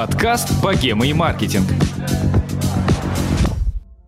Подкаст «Богема и маркетинг».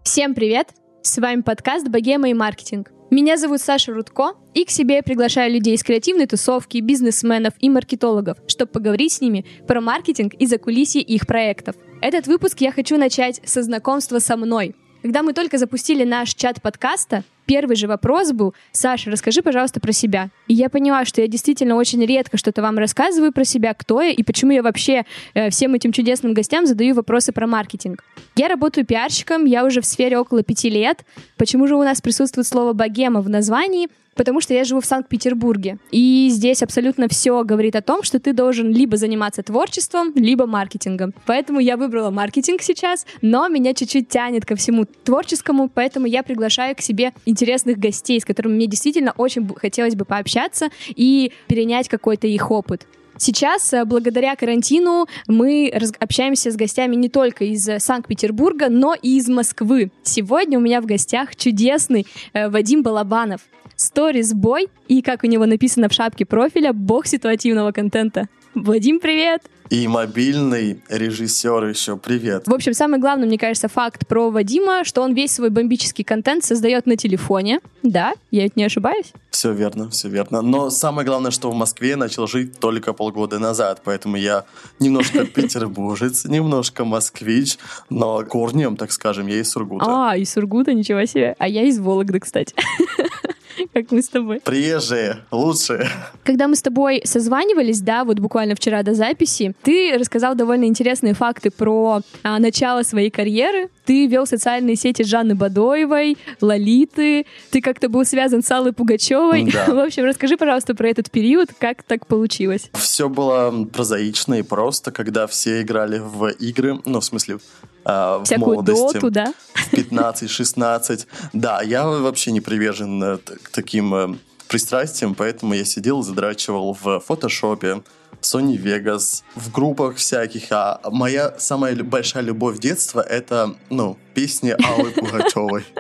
Всем привет! С вами подкаст «Богема и маркетинг». Меня зовут Саша Рудко, и к себе я приглашаю людей из креативной тусовки, бизнесменов и маркетологов, чтобы поговорить с ними про маркетинг и закулисье их проектов. Этот выпуск я хочу начать со знакомства со мной. Когда мы только запустили наш чат подкаста, первый же вопрос был, Саша, расскажи, пожалуйста, про себя. И я поняла, что я действительно очень редко что-то вам рассказываю про себя, кто я и почему я вообще э, всем этим чудесным гостям задаю вопросы про маркетинг. Я работаю пиарщиком, я уже в сфере около пяти лет. Почему же у нас присутствует слово «богема» в названии? Потому что я живу в Санкт-Петербурге. И здесь абсолютно все говорит о том, что ты должен либо заниматься творчеством, либо маркетингом. Поэтому я выбрала маркетинг сейчас, но меня чуть-чуть тянет ко всему творческому, поэтому я приглашаю к себе интересных гостей, с которыми мне действительно очень хотелось бы пообщаться и перенять какой-то их опыт. Сейчас, э, благодаря карантину, мы общаемся с гостями не только из э, Санкт-Петербурга, но и из Москвы. Сегодня у меня в гостях чудесный э, Вадим Балабанов. Stories Boy и, как у него написано в шапке профиля, бог ситуативного контента. Вадим, привет! И мобильный режиссер еще. Привет. В общем, самый главный, мне кажется, факт про Вадима, что он весь свой бомбический контент создает на телефоне. Да, я ведь не ошибаюсь? Все верно, все верно. Но самое главное, что в Москве я начал жить только полгода назад, поэтому я немножко петербуржец, немножко москвич, но корнем, так скажем, я из Сургута. А, из Сургута, ничего себе. А я из Вологды, кстати. как мы с тобой. Приезжие, лучшие. Когда мы с тобой созванивались, да, вот буквально вчера до записи, ты рассказал довольно интересные факты про а, начало своей карьеры. Ты вел социальные сети Жанны Бадоевой, Лолиты, ты как-то был связан с Аллой Пугачевой. Да. В общем, расскажи, пожалуйста, про этот период, как так получилось. Все было прозаично и просто, когда все играли в игры, ну, в смысле, э, в молодости. доту, да? В 15-16. Да, я вообще не привержен э, к таким э, пристрастиям, поэтому я сидел задрачивал в фотошопе, Sony Vegas, в группах всяких. А моя самая большая любовь детства — это, ну, песни Аллы Пугачевой.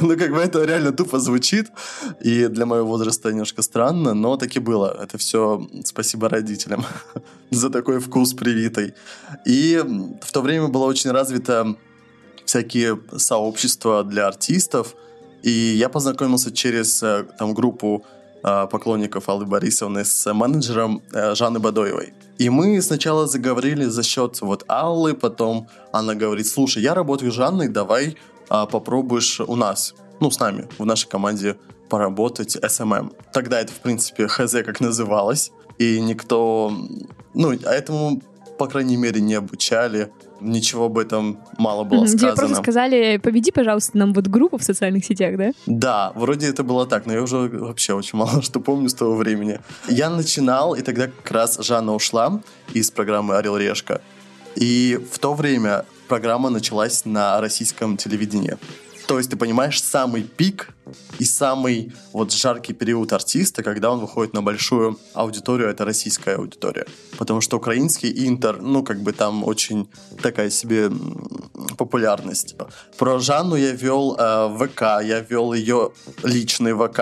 Ну, как бы это реально тупо звучит, и для моего возраста немножко странно, но таки было. Это все спасибо родителям за такой вкус привитый. И в то время было очень развито всякие сообщества для артистов, и я познакомился через э, там группу поклонников Аллы Борисовны с менеджером э, Жанны Бадоевой. И мы сначала заговорили за счет вот Аллы, потом она говорит, слушай, я работаю с Жанной, давай а, попробуешь у нас, ну, с нами, в нашей команде поработать SMM. Тогда это, в принципе, ХЗ как называлось, и никто, ну, а этому, по крайней мере, не обучали ничего об этом мало было сказано. Тебе просто сказали, победи, пожалуйста, нам вот группу в социальных сетях, да? Да, вроде это было так, но я уже вообще очень мало что помню с того времени. Я начинал, и тогда как раз Жанна ушла из программы «Орел Решка». И в то время программа началась на российском телевидении. То есть, ты понимаешь, самый пик и самый вот жаркий период артиста, когда он выходит на большую аудиторию, это российская аудитория. Потому что украинский интер, ну, как бы там очень такая себе популярность. Про Жанну я вел э, ВК, я вел ее личный ВК,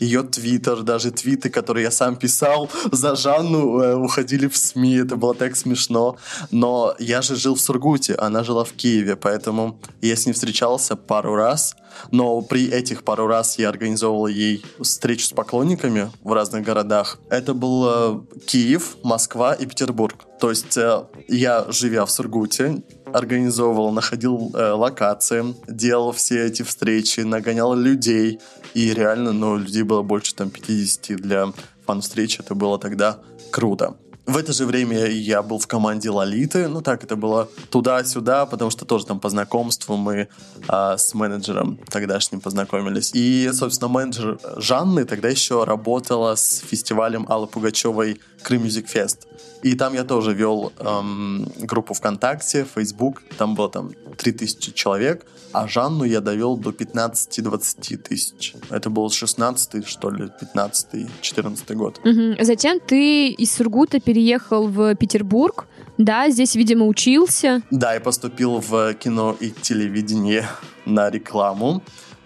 ее твиттер, даже твиты, которые я сам писал за Жанну, э, уходили в СМИ, это было так смешно. Но я же жил в Сургуте, она жила в Киеве, поэтому я с ней встречался пару раз, но при этих пару раз я организовывал ей встречу с поклонниками в разных городах. Это был э, Киев, Москва и Петербург. То есть э, я, живя в Сургуте, организовывал, находил э, локации, делал все эти встречи, нагонял людей. И реально, ну, людей было больше там 50 для фан-встреч. Это было тогда круто. В это же время я был в команде Лолиты, ну так это было туда-сюда, потому что тоже там по знакомству мы а, с менеджером тогдашним познакомились. И, собственно, менеджер Жанны тогда еще работала с фестивалем Аллы Пугачевой Крым Music Fest. И там я тоже вел эм, группу ВКонтакте, Facebook, там было там 3000 человек, а Жанну я довел до 15-20 тысяч. Это был 16 что ли, 15-14 год. Угу. Затем ты из Сургута переехал в Петербург, да, здесь, видимо, учился. Да, я поступил в кино и телевидение на рекламу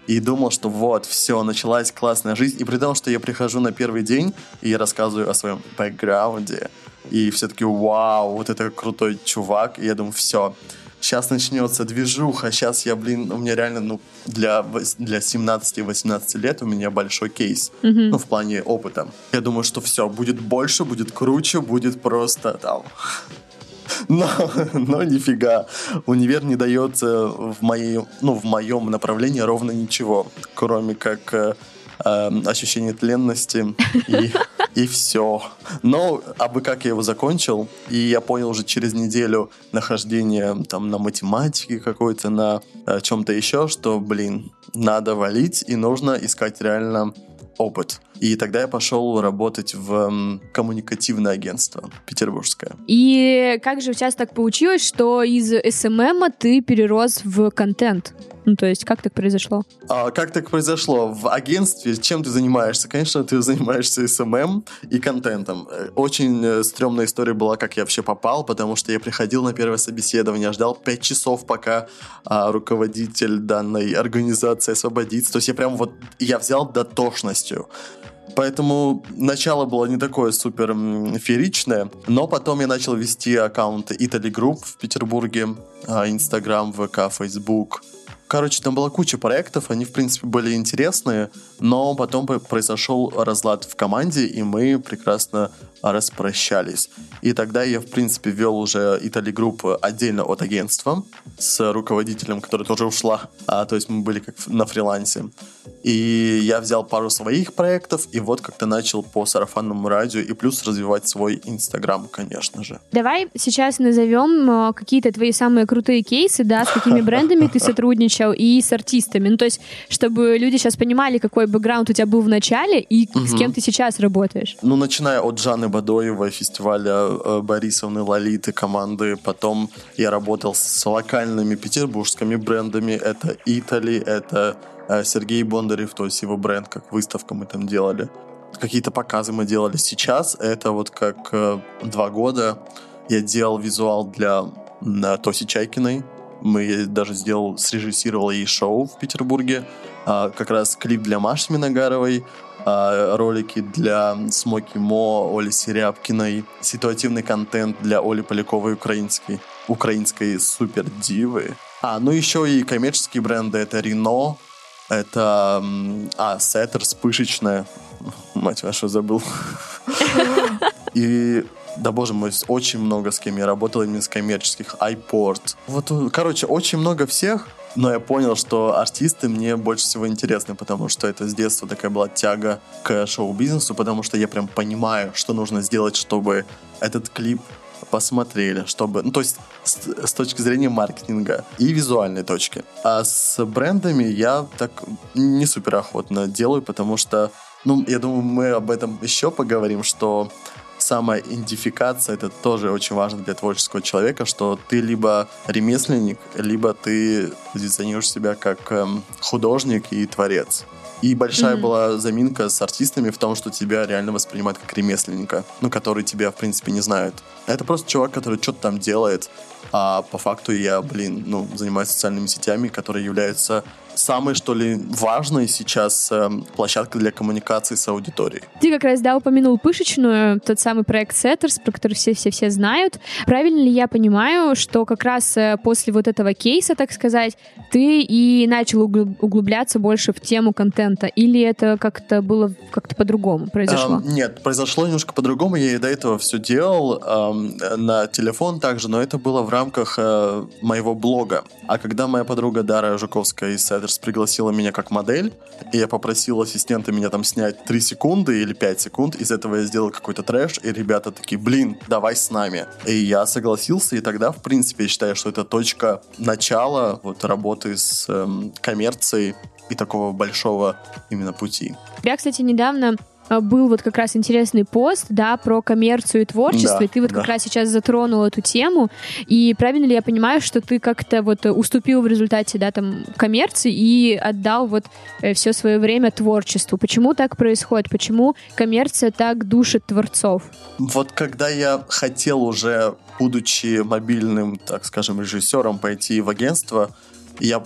и думал, что вот, все, началась классная жизнь. И при том, что я прихожу на первый день и я рассказываю о своем бэкграунде, и все таки вау, вот это крутой чувак, и я думаю, все, сейчас начнется движуха, сейчас я, блин, у меня реально, ну, для, для 17-18 лет у меня большой кейс, Мгм. ну, в плане опыта. Я думаю, что все, будет больше, будет круче, будет просто там... Но, но нифига. Универ не дает э, в, моей, ну, в моем направлении ровно ничего, кроме как э, э, ощущение тленности и, и все. Но, а бы как я его закончил, и я понял уже через неделю нахождения там на математике какой-то, на э, чем-то еще, что, блин, надо валить и нужно искать реально опыт. И тогда я пошел работать в коммуникативное агентство петербургское. И как же тебя так получилось, что из SMM а ты перерос в контент? Ну, то есть, как так произошло? А как так произошло? В агентстве чем ты занимаешься? Конечно, ты занимаешься SMM и контентом. Э, Очень э, стрёмная история была, как я вообще попал, потому что я приходил на первое собеседование, ждал 5 часов, пока а, руководитель данной организации освободится. То есть я прям вот, я взял дотошностью. Поэтому начало было не такое супер фееричное, но потом я начал вести аккаунты Italy Group в Петербурге, а, Инстаграм, ВК, Фейсбук. Короче, там была куча проектов, они, в принципе, были интересные, но потом по- произошел разлад в команде, и мы прекрасно распрощались. И тогда я, в принципе, вел уже Italy Group отдельно от агентства с руководителем, который тоже ушла. А, то есть мы были как на фрилансе. И я взял пару своих проектов, и вот как-то начал по сарафанному радио, и плюс развивать свой Инстаграм, конечно же. Давай сейчас назовем э, какие-то твои самые крутые кейсы, да, с какими брендами ты сотрудничал и с артистами. Ну, то есть, чтобы люди сейчас понимали, какой бэкграунд у тебя был в начале и с кем ты сейчас работаешь. Ну, начиная от Жанны Бадоевой, фестиваля э, Борисовны, Лолиты, команды. Потом я работал с локальными петербургскими брендами. Это Итали, это э, Сергей Бондарев, то есть его бренд, как выставка мы там делали. Какие-то показы мы делали. Сейчас это вот как э, два года я делал визуал для Тоси Чайкиной. Мы даже сделал, срежиссировал ей шоу в Петербурге. А, как раз клип для Маши Миногаровой, ролики для Смоки Мо, Оли Серябкиной, ситуативный контент для Оли Поляковой украинской, украинской супер дивы. А, ну еще и коммерческие бренды, это Рено, это, а, Сеттерс, пышечная, мать вашу, забыл. И да боже мой, очень много с кем я работал именно с коммерческих. iPort. Вот, короче, очень много всех. Но я понял, что артисты мне больше всего интересны, потому что это с детства такая была тяга к шоу-бизнесу, потому что я прям понимаю, что нужно сделать, чтобы этот клип посмотрели, чтобы, ну, то есть с, с точки зрения маркетинга и визуальной точки. А с брендами я так не супер охотно делаю, потому что, ну, я думаю, мы об этом еще поговорим, что самая идентификация это тоже очень важно для творческого человека, что ты либо ремесленник, либо ты позиционируешь себя как эм, художник и творец. И большая Мгм. была заминка с артистами в том, что тебя реально воспринимают как ремесленника, ну, который тебя, в принципе, не знают. Это просто чувак, который что-то там делает, а по факту я, блин, ну, занимаюсь социальными сетями, которые являются самой, что ли, важной сейчас эм, площадкой для коммуникации с аудиторией. Ты как раз, да, упомянул пышечную, тот самый проект Setters, про который все-все-все знают. Правильно ли я понимаю, что как раз э, после вот этого кейса, так сказать, ты и начал угл- углубляться больше в тему контента? Или это как-то было как-то по-другому произошло? Эм, нет, произошло немножко по-другому. Я и до этого все делал эм, на телефон также, но это было в рамках э, моего блога. А когда моя подруга Дара Жуковская из Седерс пригласила меня как модель, и я попросил ассистента меня там снять 3 секунды или 5 секунд, из этого я сделал какой-то трэш, и ребята такие, блин, давай с нами. И я согласился, и тогда, в принципе, я считаю, что это точка начала вот работы с эм, коммерцией и такого большого именно пути. Тебя, кстати, недавно был вот как раз интересный пост, да, про коммерцию и творчество, Да, и ты вот как да. раз сейчас затронул эту тему, и правильно ли я понимаю, что ты как-то вот э, уступил в результате, да, там, коммерции и отдал вот все свое время творчеству? Почему так происходит? Почему коммерция так душит творцов? Вот когда я хотел уже, будучи мобильным, так скажем, режиссером, пойти в агентство, я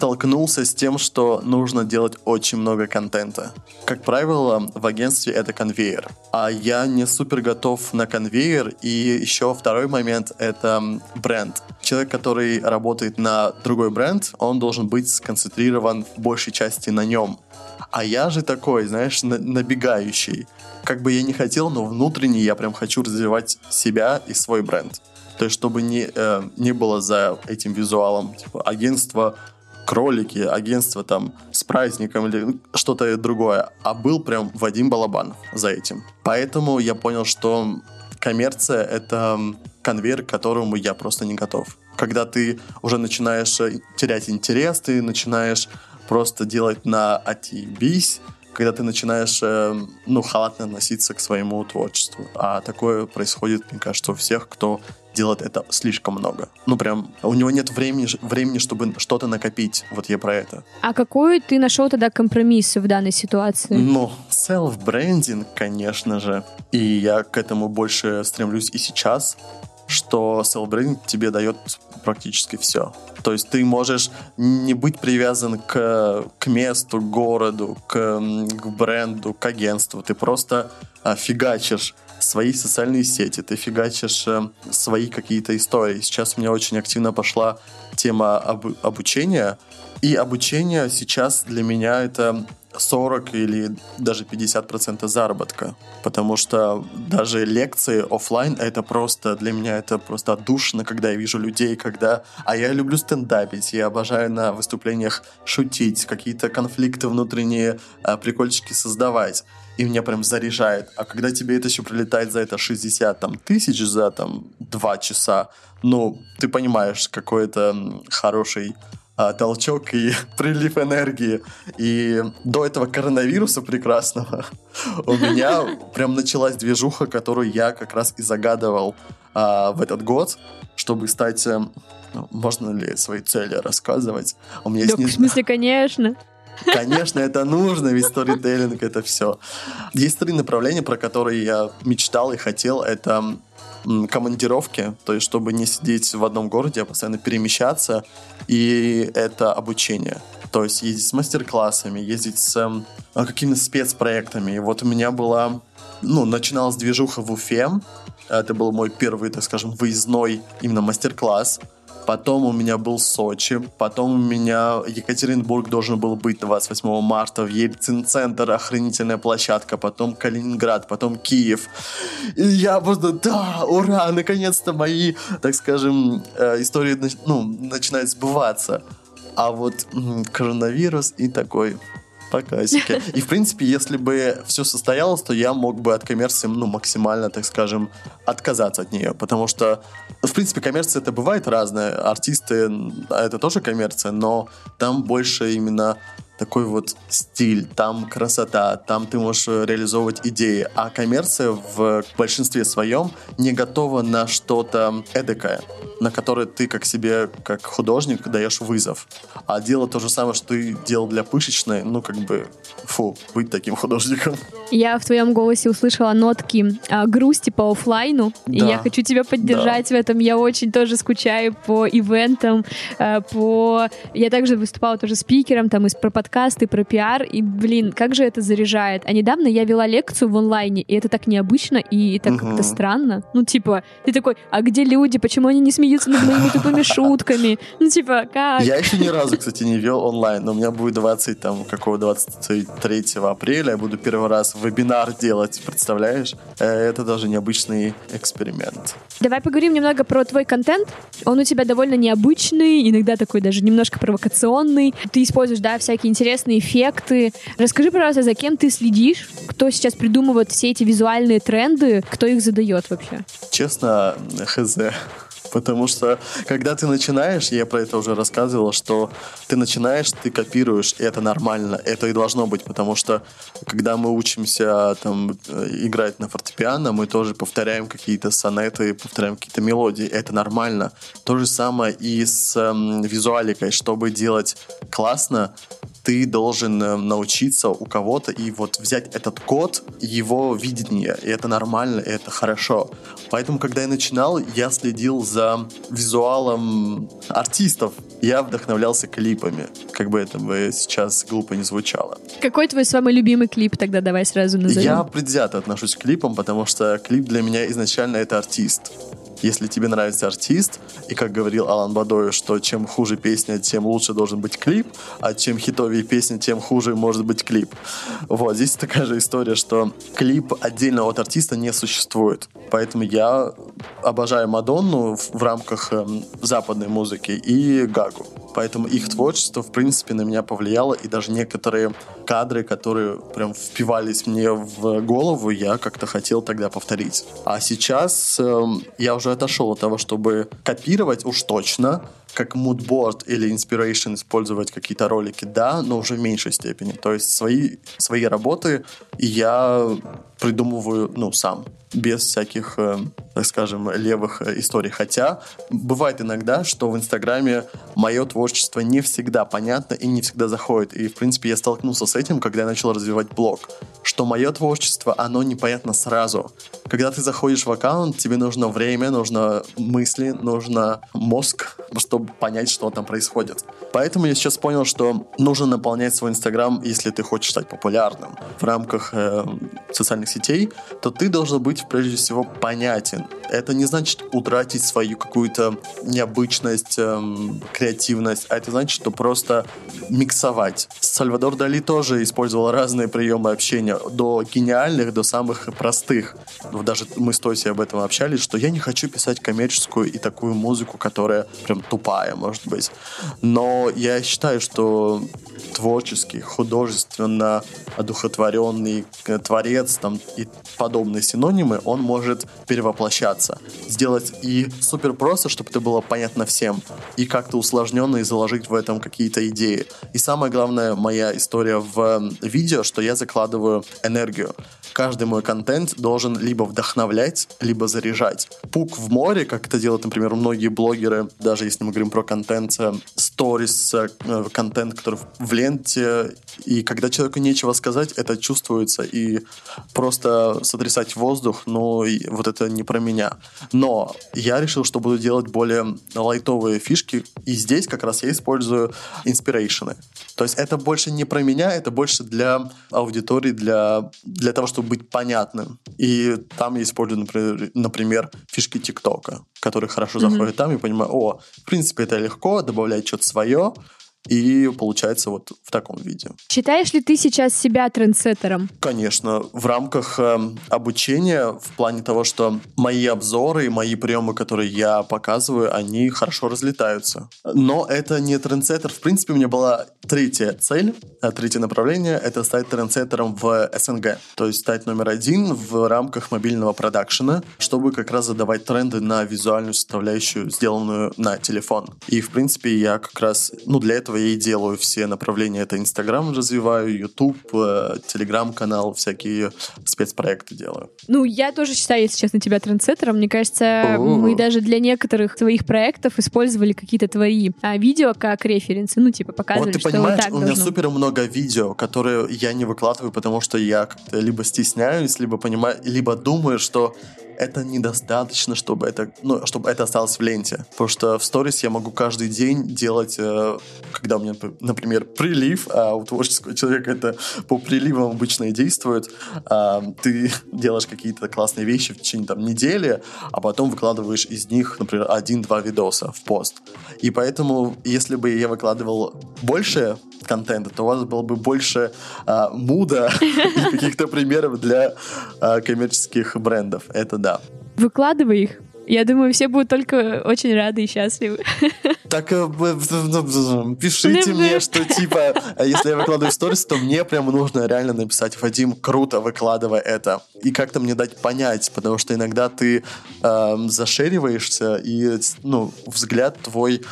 столкнулся с тем, что нужно делать очень много контента. Как правило, в агентстве это конвейер. А я не супер готов на конвейер. И еще второй момент — это бренд. Человек, который работает на другой бренд, он должен быть сконцентрирован в большей части на нем. А я же такой, знаешь, набегающий. Как бы я не хотел, но внутренне я прям хочу развивать себя и свой бренд. То есть, чтобы не, э, не было за этим визуалом типа, агентство кролики, агентство там с праздником или что-то другое, а был прям Вадим Балабанов за этим. Поэтому я понял, что коммерция — это конвейер, к которому я просто не готов. Когда ты уже начинаешь э, терять интерес, ты начинаешь просто делать на отъебись, когда ты начинаешь, э, ну, халатно относиться к своему творчеству. А такое происходит, мне кажется, у всех, кто делает это слишком много. Ну, прям, у него нет времени, времени чтобы что-то накопить. Вот я про это. А какой ты нашел тогда компромисс в данной ситуации? Ну, self-branding, конечно же. И я к этому больше стремлюсь и сейчас, что self-branding тебе дает практически все. То есть ты можешь не быть привязан к, к месту, к городу, к, к бренду, к агентству. Ты просто а, фигачишь свои социальные сети, ты фигачишь э, свои какие-то истории. Сейчас у меня очень активно пошла тема об, обучения, и обучение сейчас для меня это 40 или даже 50% заработка. Потому что даже лекции офлайн это просто для меня это просто отдушно, когда я вижу людей, когда... А я люблю стендапить, я обожаю на выступлениях шутить, какие-то конфликты внутренние, а, прикольчики создавать и меня прям заряжает. А когда тебе это еще прилетает за это 60 там, тысяч за там 2 часа, ну, ты понимаешь, какой это хороший а, толчок и прилив энергии. И до этого коронавируса прекрасного у меня прям началась движуха, которую я как раз и загадывал а, в этот год, чтобы стать... А, можно ли свои цели рассказывать? У меня да, есть... в смысле, конечно. Конечно, это нужно, ведь сторителлинг — это все. Есть три направления, про которые я мечтал и хотел. Это командировки, то есть чтобы не сидеть в одном городе, а постоянно перемещаться, и это обучение. То есть ездить с мастер-классами, ездить с э, какими-то спецпроектами. И вот у меня была, ну, начиналась движуха в Уфе, это был мой первый, так скажем, выездной именно мастер-класс потом у меня был Сочи, потом у меня Екатеринбург должен был быть 28 марта, в Ельцин-центр, охранительная площадка, потом Калининград, потом Киев. И я просто, да, ура, наконец-то мои, так скажем, э, истории ну, начинают сбываться. А вот коронавирус и такой, по. И, в принципе, если бы все состоялось, то я мог бы от коммерции, ну, максимально, так скажем, отказаться от нее. Потому что, в принципе, коммерция это бывает разная. Артисты это тоже коммерция, но там больше именно такой вот стиль, там красота, там ты можешь реализовывать идеи. А коммерция в большинстве своем не готова на что-то эдакое, на которое ты как себе, как художник, даешь вызов. А дело то же самое, что ты делал для пышечной, ну как бы, фу, быть таким художником. Я в твоем голосе услышала нотки а, грусти по офлайну, да. и я хочу тебя поддержать да. в этом. Я очень тоже скучаю по ивентам, а, по... Я также выступала тоже спикером там из про подкасты, про пиар, и, блин, как же это заряжает. А недавно я вела лекцию в онлайне, и это так необычно и так угу. как-то странно. Ну, типа, ты такой, а где люди, почему они не смеются над моими тупыми шутками? Ну, типа, как? Я еще ни разу, кстати, не вел онлайн, но у меня будет 20, там, какого 23 апреля, я буду первый раз вебинар делать, представляешь? Э, это даже необычный эксперимент. Давай поговорим немного про твой контент. Он у тебя довольно необычный, иногда такой даже немножко провокационный. Ты используешь, да, всякие интересные эффекты. Расскажи, пожалуйста, за кем ты следишь? Кто сейчас придумывает все эти визуальные тренды? Кто их задает вообще? Честно, хз. Потому что, когда ты начинаешь, я про это уже рассказывал, что ты начинаешь, ты копируешь, и это нормально, это и должно быть, потому что, когда мы учимся там играть на фортепиано, мы тоже повторяем какие-то сонеты, повторяем какие-то мелодии, это нормально. То же самое и с эм, визуаликой, чтобы делать классно, ты должен э, научиться у кого-то и вот взять этот код, его видение, и это нормально, и это хорошо. Поэтому, когда я начинал, я следил за визуалом артистов, я вдохновлялся клипами, как бы это бы сейчас глупо не звучало. Какой твой самый любимый клип тогда давай сразу назовем? Я предвзято отношусь к клипам, потому что клип для меня изначально это артист. Если тебе нравится артист, и как говорил Алан Бадой, что чем хуже песня, тем лучше должен быть клип, а чем хитовее песня, тем хуже может быть клип. Вот, здесь такая же история, что клип отдельно от артиста не существует. Поэтому я обожаю Мадонну в, рамках эм, западной музыки и Гагу. Поэтому их творчество, в принципе, на меня повлияло, и даже некоторые кадры, которые прям впивались мне в голову, я как-то хотел тогда повторить. А сейчас э, я уже отошел от того, чтобы копировать уж точно, как moodboard или inspiration использовать какие-то ролики, да, но уже в меньшей степени. То есть свои, свои работы я придумываю, ну, сам, без всяких, э, так скажем, левых э, историй. Хотя бывает иногда, что в Инстаграме мое творчество не всегда понятно и не всегда заходит. И, в принципе, я столкнулся с этим, когда я начал развивать блог, что мое творчество, оно непонятно сразу. Когда ты заходишь в аккаунт, тебе нужно время, нужно мысли, нужно мозг, чтобы понять, что там происходит. Поэтому я сейчас понял, что нужно наполнять свой Инстаграм, если ты хочешь стать популярным в рамках э, социальных сетей, то ты должен быть прежде всего понятен. Это не значит утратить свою какую-то необычность, эм, креативность, а это значит, что просто миксовать. Сальвадор Дали тоже использовал разные приемы общения, до гениальных, до самых простых. Даже мы с Тоси об этом общались, что я не хочу писать коммерческую и такую музыку, которая прям тупая, может быть. Но я считаю, что творческий, художественно одухотворенный э, творец там, и подобные синонимы, он может перевоплощаться. Сделать и супер просто, чтобы это было понятно всем, и как-то усложненно и заложить в этом какие-то идеи. И самое главное, моя история в видео, что я закладываю энергию. Каждый мой контент должен либо вдохновлять, либо заряжать. Пук в море, как это делают, например, многие блогеры, даже если мы говорим про контент, сторис, э, контент, который в ленте, и когда человеку нечего сказать, это чувствуется, и просто сотрясать воздух, ну, вот это не про меня. Но я решил, что буду делать более лайтовые фишки, и здесь как раз я использую инспирейшены. То есть это больше не про меня, это больше для аудитории, для, для того, чтобы быть понятным. И там я использую, например, например фишки ТикТока, которые хорошо mm-hmm. заходят там, и понимаю, о, в принципе, это легко, добавлять что-то свое, и получается вот в таком виде. Считаешь ли ты сейчас себя трендсеттером? Конечно. В рамках э, обучения, в плане того, что мои обзоры и мои приемы, которые я показываю, они хорошо разлетаются. Но это не трендсеттер. В принципе, у меня была третья цель, э, третье направление — это стать трендсеттером в СНГ. То есть стать номер один в рамках мобильного продакшена, чтобы как раз задавать тренды на визуальную составляющую, сделанную на телефон. И, в принципе, я как раз, ну, для этого этого я и делаю все направления. Это Инстаграм развиваю, Ютуб, э, Телеграм-канал, всякие спецпроекты делаю. Ну, я тоже считаю, если честно, тебя трендсеттером. Мне кажется, О-о-о. мы даже для некоторых твоих проектов использовали какие-то твои а, видео как референсы. Ну, типа, показывали, вот ты что понимаешь, вот так у меня должно. супер много видео, которые я не выкладываю, потому что я как-то либо стесняюсь, либо понимаю, либо думаю, что это недостаточно, чтобы это, ну, чтобы это осталось в ленте. Потому что в сторис я могу каждый день делать, э, когда у меня, например, прилив, а у творческого человека это по приливам обычно и действует. А, ты делаешь какие-то классные вещи в течение там недели, а потом выкладываешь из них, например, один-два видоса в пост. И поэтому, если бы я выкладывал больше контента, то у вас было бы больше а, муда и каких-то примеров для а, коммерческих брендов. Это да. Выкладывай их. Я думаю, все будут только очень рады и счастливы. Так э, пишите мне, что типа, а если я выкладываю сторис, то мне прям нужно реально написать, Вадим, круто, выкладывай это. И как-то мне дать понять, потому что иногда ты э, зашериваешься, и ну, взгляд твой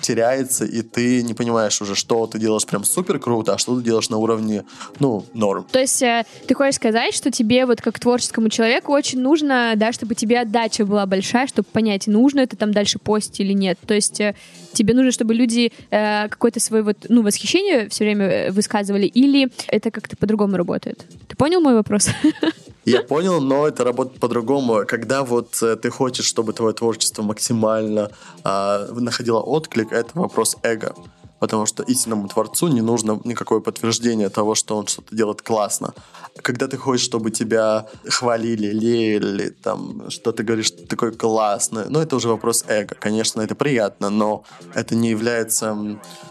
теряется, и ты не понимаешь уже, что ты делаешь прям супер круто, а что ты делаешь на уровне, ну, норм. То есть э, ты хочешь сказать, что тебе вот как творческому человеку очень нужно, да, чтобы тебе отдача была большая, чтобы понять, нужно это там дальше постить или нет. То есть э, тебе нужно, чтобы люди э, какое-то свое вот, ну, восхищение все время э, высказывали, или это как-то по-другому работает? Ты понял мой вопрос? Я понял, но это работает по-другому. Когда вот э, ты хочешь, чтобы твое творчество максимально э, находило отклик, это вопрос эго потому что истинному творцу не нужно никакое подтверждение того, что он что-то делает классно. Когда ты хочешь, чтобы тебя хвалили, лелеяли, там, что ты говоришь, что ты такой классный, ну, это уже вопрос эго. Конечно, это приятно, но это не является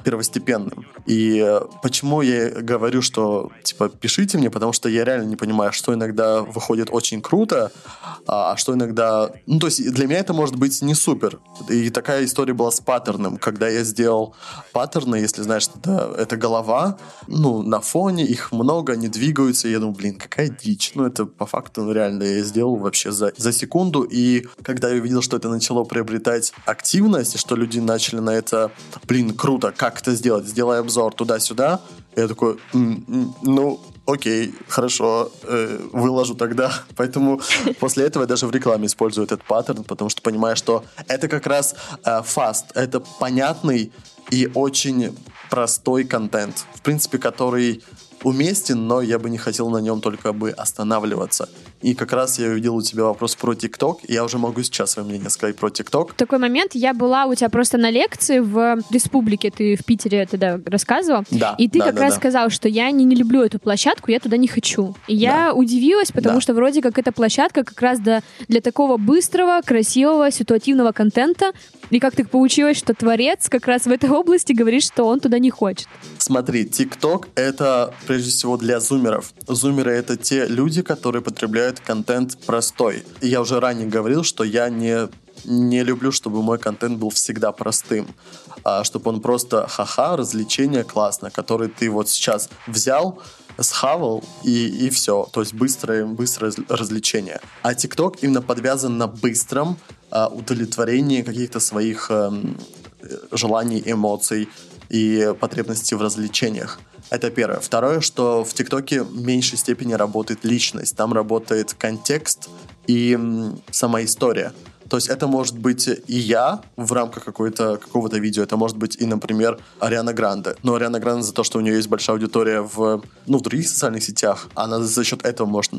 первостепенным. И э, почему я говорю, что, типа, пишите мне, потому что я реально не понимаю, что иногда выходит очень круто, а, а что иногда... Ну, то есть для меня это может быть не супер. И такая история была с паттерном, когда я сделал паттерн, паттерны, если знаешь, это, это голова, ну, на фоне, их много, они двигаются, и я думаю, блин, какая дичь. Ну, это по факту ну, реально я сделал вообще за, за секунду, и когда я увидел, что это начало приобретать активность, и что люди начали на это, блин, круто, как это сделать, сделай обзор туда-сюда, я такой, ну, окей, хорошо, э, выложу тогда. Поэтому после этого я даже в рекламе использую этот паттерн, потому что понимаю, что это как раз э, fast, это понятный и очень простой контент, в принципе, который уместен, но я бы не хотел на нем только бы останавливаться. И как раз я увидел у тебя вопрос про ТикТок, и я уже могу сейчас свое мнение сказать про ТикТок. Такой момент, я была у тебя просто на лекции в республике, ты в Питере тогда рассказывал, да, и ты да, как да, раз да. сказал, что я не, не люблю эту площадку, я туда не хочу. И я Да. удивилась, потому Да. что вроде как эта площадка как раз для, для такого быстрого, красивого, ситуативного контента, и как так получилось, что творец как раз в этой области говорит, что он туда не хочет. Смотри, ТикТок — это прежде всего для зумеров. Зумеры — это те люди, которые потребляют контент простой. И я уже ранее говорил, что я не не люблю, чтобы мой контент был всегда простым, а чтобы он просто ха-ха, развлечение классно, который ты вот сейчас взял, схавал и, и все. То есть быстрое, быстрое раз- развлечение. А ТикТок именно подвязан на быстром а, удовлетворении каких-то своих эм, э, желаний, эмоций и потребностей в развлечениях. Это первое. Второе, что в ТикТоке в меньшей степени работает личность. Там работает контекст и сама история. То есть это может быть и я в рамках какой-то, какого-то видео, это может быть и, например, Ариана Гранде. Но Ариана Гранде за то, что у нее есть большая аудитория в, ну, в других социальных сетях, она за счет этого может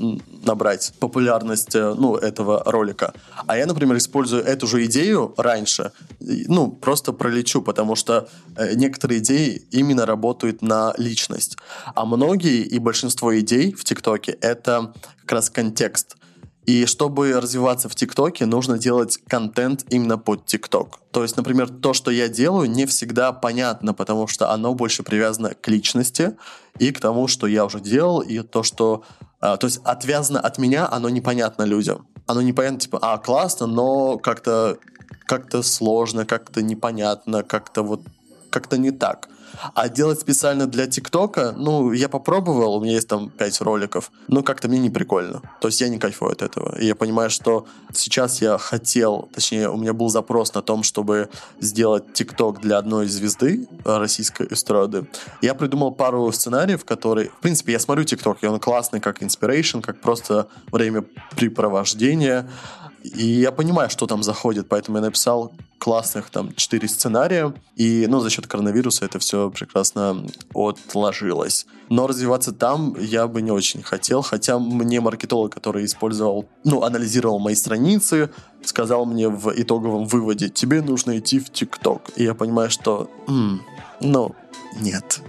набрать популярность э, ну, этого ролика. А я, например, использую эту же идею раньше, ну, просто пролечу, потому что э, некоторые идеи именно работают на личность. А многие и большинство идей в ТикТоке — это как раз контекст. И чтобы развиваться в ТикТоке, нужно делать контент именно под ТикТок. То есть, например, то, что я делаю, не всегда понятно, потому что оно больше привязано к личности и к тому, что я уже делал, и то, что... а, то есть, отвязано от меня, оно непонятно людям. Оно непонятно, типа, а, классно, но как-то как-то сложно, как-то непонятно, как-то вот как-то не так. А делать специально для ТикТока, ну, я попробовал, у меня есть там 5 роликов, но как-то мне не прикольно. То есть я не кайфую от этого. И я понимаю, что сейчас я хотел, точнее, у меня был запрос на том, чтобы сделать ТикТок для одной звезды российской эстрады. Я придумал пару сценариев, которые... В принципе, я смотрю ТикТок, и он классный как inspiration, как просто времяпрепровождение. И я понимаю, что там заходит, поэтому я написал классных там четыре сценария, и, ну, за счет коронавируса это все прекрасно отложилось. Но развиваться там я бы не очень хотел, хотя мне маркетолог, который использовал, ну, анализировал мои страницы, сказал мне в итоговом выводе, тебе нужно идти в ТикТок. И я понимаю, что, м, ну, нет.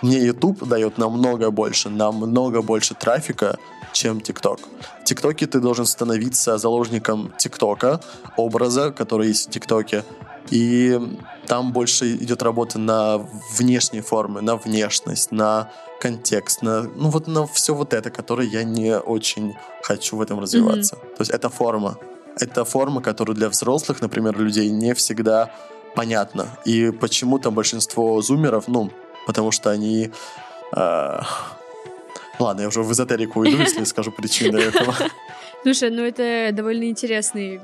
Мне YouTube дает намного больше, намного больше трафика, чем TikTok. В ТикТоке ты должен становиться заложником ТикТока, образа, который есть в ТикТоке, и там больше идет работа на внешние формы, на внешность, на контекст, на, ну вот на все вот это, которое я не очень хочу в этом развиваться. То есть это форма. Это форма, которая для взрослых, например, людей не всегда понятна. И почему-то большинство зумеров, ну, потому что они... э, Ладно, я уже в эзотерику уйду, если скажу причины этого. Слушай, ну это довольно интересный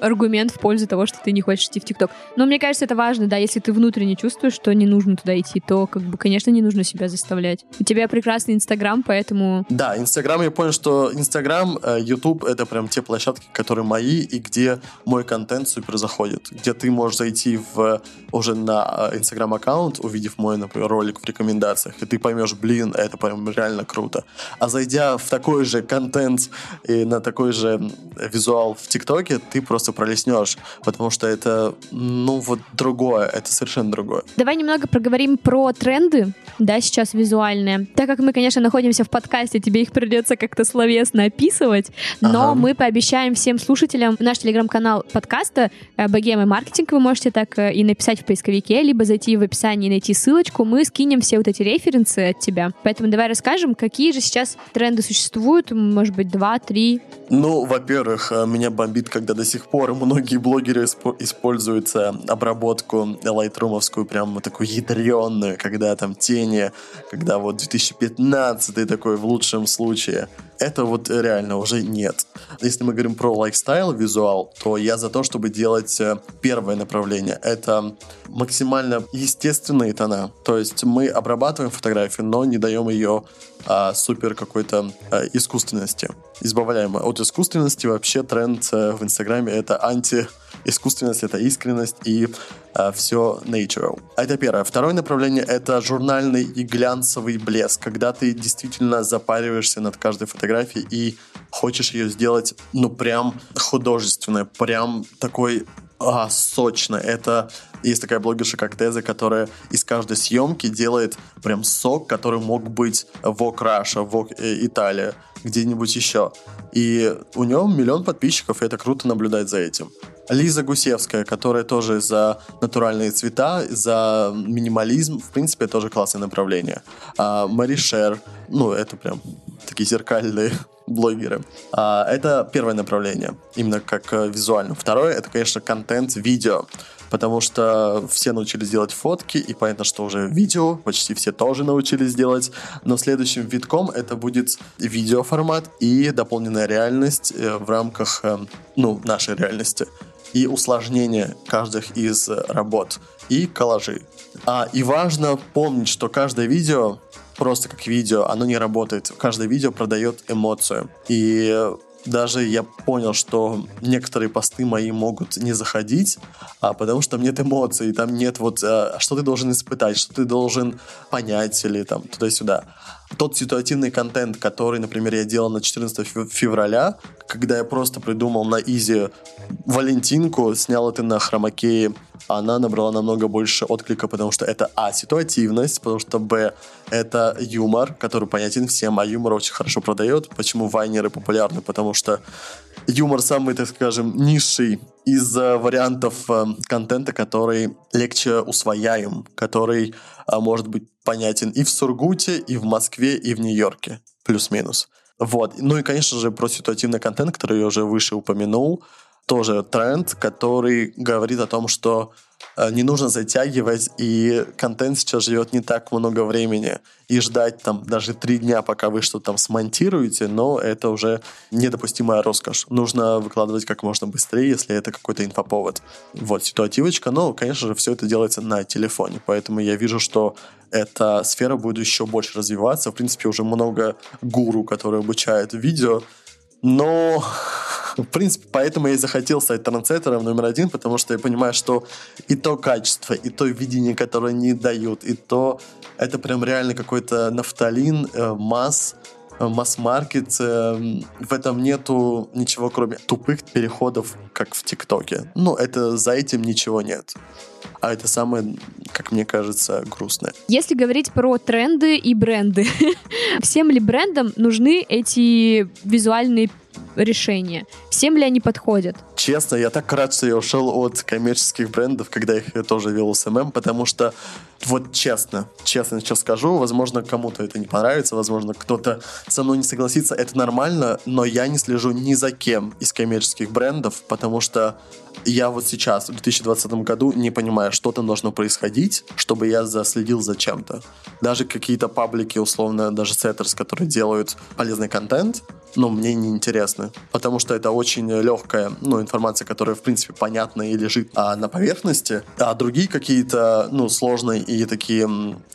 аргумент в пользу того, что ты не хочешь идти в ТикТок. Но мне кажется, это важно, да, если ты внутренне чувствуешь, что не нужно туда идти, то, как бы, конечно, не нужно себя заставлять. У тебя прекрасный Инстаграм, поэтому... Да, Инстаграм, я понял, что Инстаграм, Ютуб — это прям те площадки, которые мои, и где мой контент супер заходит, где ты можешь зайти в уже на Инстаграм-аккаунт, увидев мой, например, ролик в рекомендациях, и ты поймешь, блин, это прям реально круто. А зайдя в такой же контент и на такой же визуал в ТикТоке, ты просто пролеснешь, потому что это, ну, вот другое, это совершенно другое. Давай немного проговорим про тренды, да, сейчас визуальные. Так как мы, конечно, находимся в подкасте, тебе их придется как-то словесно описывать, но ага. мы пообещаем всем слушателям наш телеграм-канал подкаста «Богема маркетинг» вы можете так э, и написать в поисковике, либо зайти в описание и найти ссылочку, мы скинем все вот эти референсы от тебя. Поэтому давай расскажем, какие же сейчас тренды существуют, может быть, два, три? Ну, во-первых, э, меня бомбит, когда до сих пор многие блогеры используют обработку лайтрумовскую, прям такую ядреную, когда там тени, когда вот 2015 такой в лучшем случае. Это вот реально уже нет. Если мы говорим про лайфстайл, визуал, то я за то, чтобы делать э, первое направление. Это максимально естественные тона. То есть мы обрабатываем фотографию, но не даем ее а, супер какой-то а, искусственности. Избавляем от искусственности. Вообще тренд а, в Инстаграме это анти искусственность, это искренность и а, все natural. Это первое. Второе направление это журнальный и глянцевый блеск, когда ты действительно запариваешься над каждой фотографией и хочешь ее сделать, ну, прям художественной, прям такой а, сочно. Это есть такая блогерша, как Теза, которая из каждой съемки делает прям сок, который мог быть в Раша, в Италия, где-нибудь еще. И у него миллион подписчиков, и это круто наблюдать за этим. Лиза Гусевская, которая тоже за натуральные цвета, за минимализм, в принципе, тоже классное направление. А, Мари Шер, ну, это прям такие зеркальные блогеры. А, это первое направление, именно как э, визуально. Второе, это, конечно, контент, видео потому что все научились делать фотки, и понятно, что уже видео почти все тоже научились делать, но следующим витком это будет видеоформат и дополненная реальность э, в рамках, э, ну, нашей реальности и усложнение каждых из работ и коллажи. А, и важно помнить, что каждое видео просто как видео, оно не работает. Каждое видео продает эмоцию. И даже я понял, что некоторые посты мои могут не заходить, а, потому что там нет эмоций, там нет вот, а, что ты должен испытать, что ты должен понять или там туда-сюда. Тот ситуативный контент, который, например, я делал на 14 февраля, когда я просто придумал на изи Валентинку, снял это на хромакее, она набрала намного больше отклика, потому что это А, ситуативность, потому что Б, это юмор, который понятен всем, а юмор очень хорошо продает. Почему вайнеры популярны? Потому что юмор самый, так скажем, низший из вариантов э, контента, который легче усвояем, который э, может быть понятен и в Сургуте, и в Москве, и в Нью-Йорке, плюс-минус. Вот. Ну и, конечно же, про ситуативный контент, который я уже выше упомянул, тоже тренд, который говорит о том, что Э, не нужно затягивать, и контент сейчас живет не так много времени, и ждать там даже три дня, пока вы что-то там смонтируете, но это уже недопустимая роскошь. Нужно выкладывать как можно быстрее, если это какой-то инфоповод. Вот, ситуативочка, но, конечно же, все это делается на телефоне, поэтому я вижу, что эта сфера будет еще больше развиваться. В принципе, уже много гуру, которые обучают видео, но в принципе, поэтому я и захотел стать трансцетером номер один, потому что я понимаю, что и то качество, и то видение, которое они дают, и то это прям реально какой-то нафталин, э, масс, масс-маркет. Э, в этом нету ничего, кроме тупых переходов, как в ТикТоке. Ну, это за этим ничего нет. А это самое, как мне кажется, грустное. Если говорить про тренды и бренды, всем ли брендам нужны эти визуальные решения? Всем ли они подходят? Честно, я так рад, что я ушел от коммерческих брендов, когда их я тоже вел SMM, потому что вот честно, честно сейчас скажу, возможно, кому-то это не понравится, возможно, кто-то со мной не согласится, это нормально, но я не слежу ни за кем из коммерческих брендов, потому что я вот сейчас, в 2020 году, не понимаю, что там должно происходить, чтобы я заследил за чем-то. Даже какие-то паблики, условно, даже сеттерс, которые делают полезный контент, ну, мне не интересны. Потому что это очень легкая, ну, информация, которая, в принципе, понятна и лежит а, на поверхности. А другие какие-то, ну, сложные и такие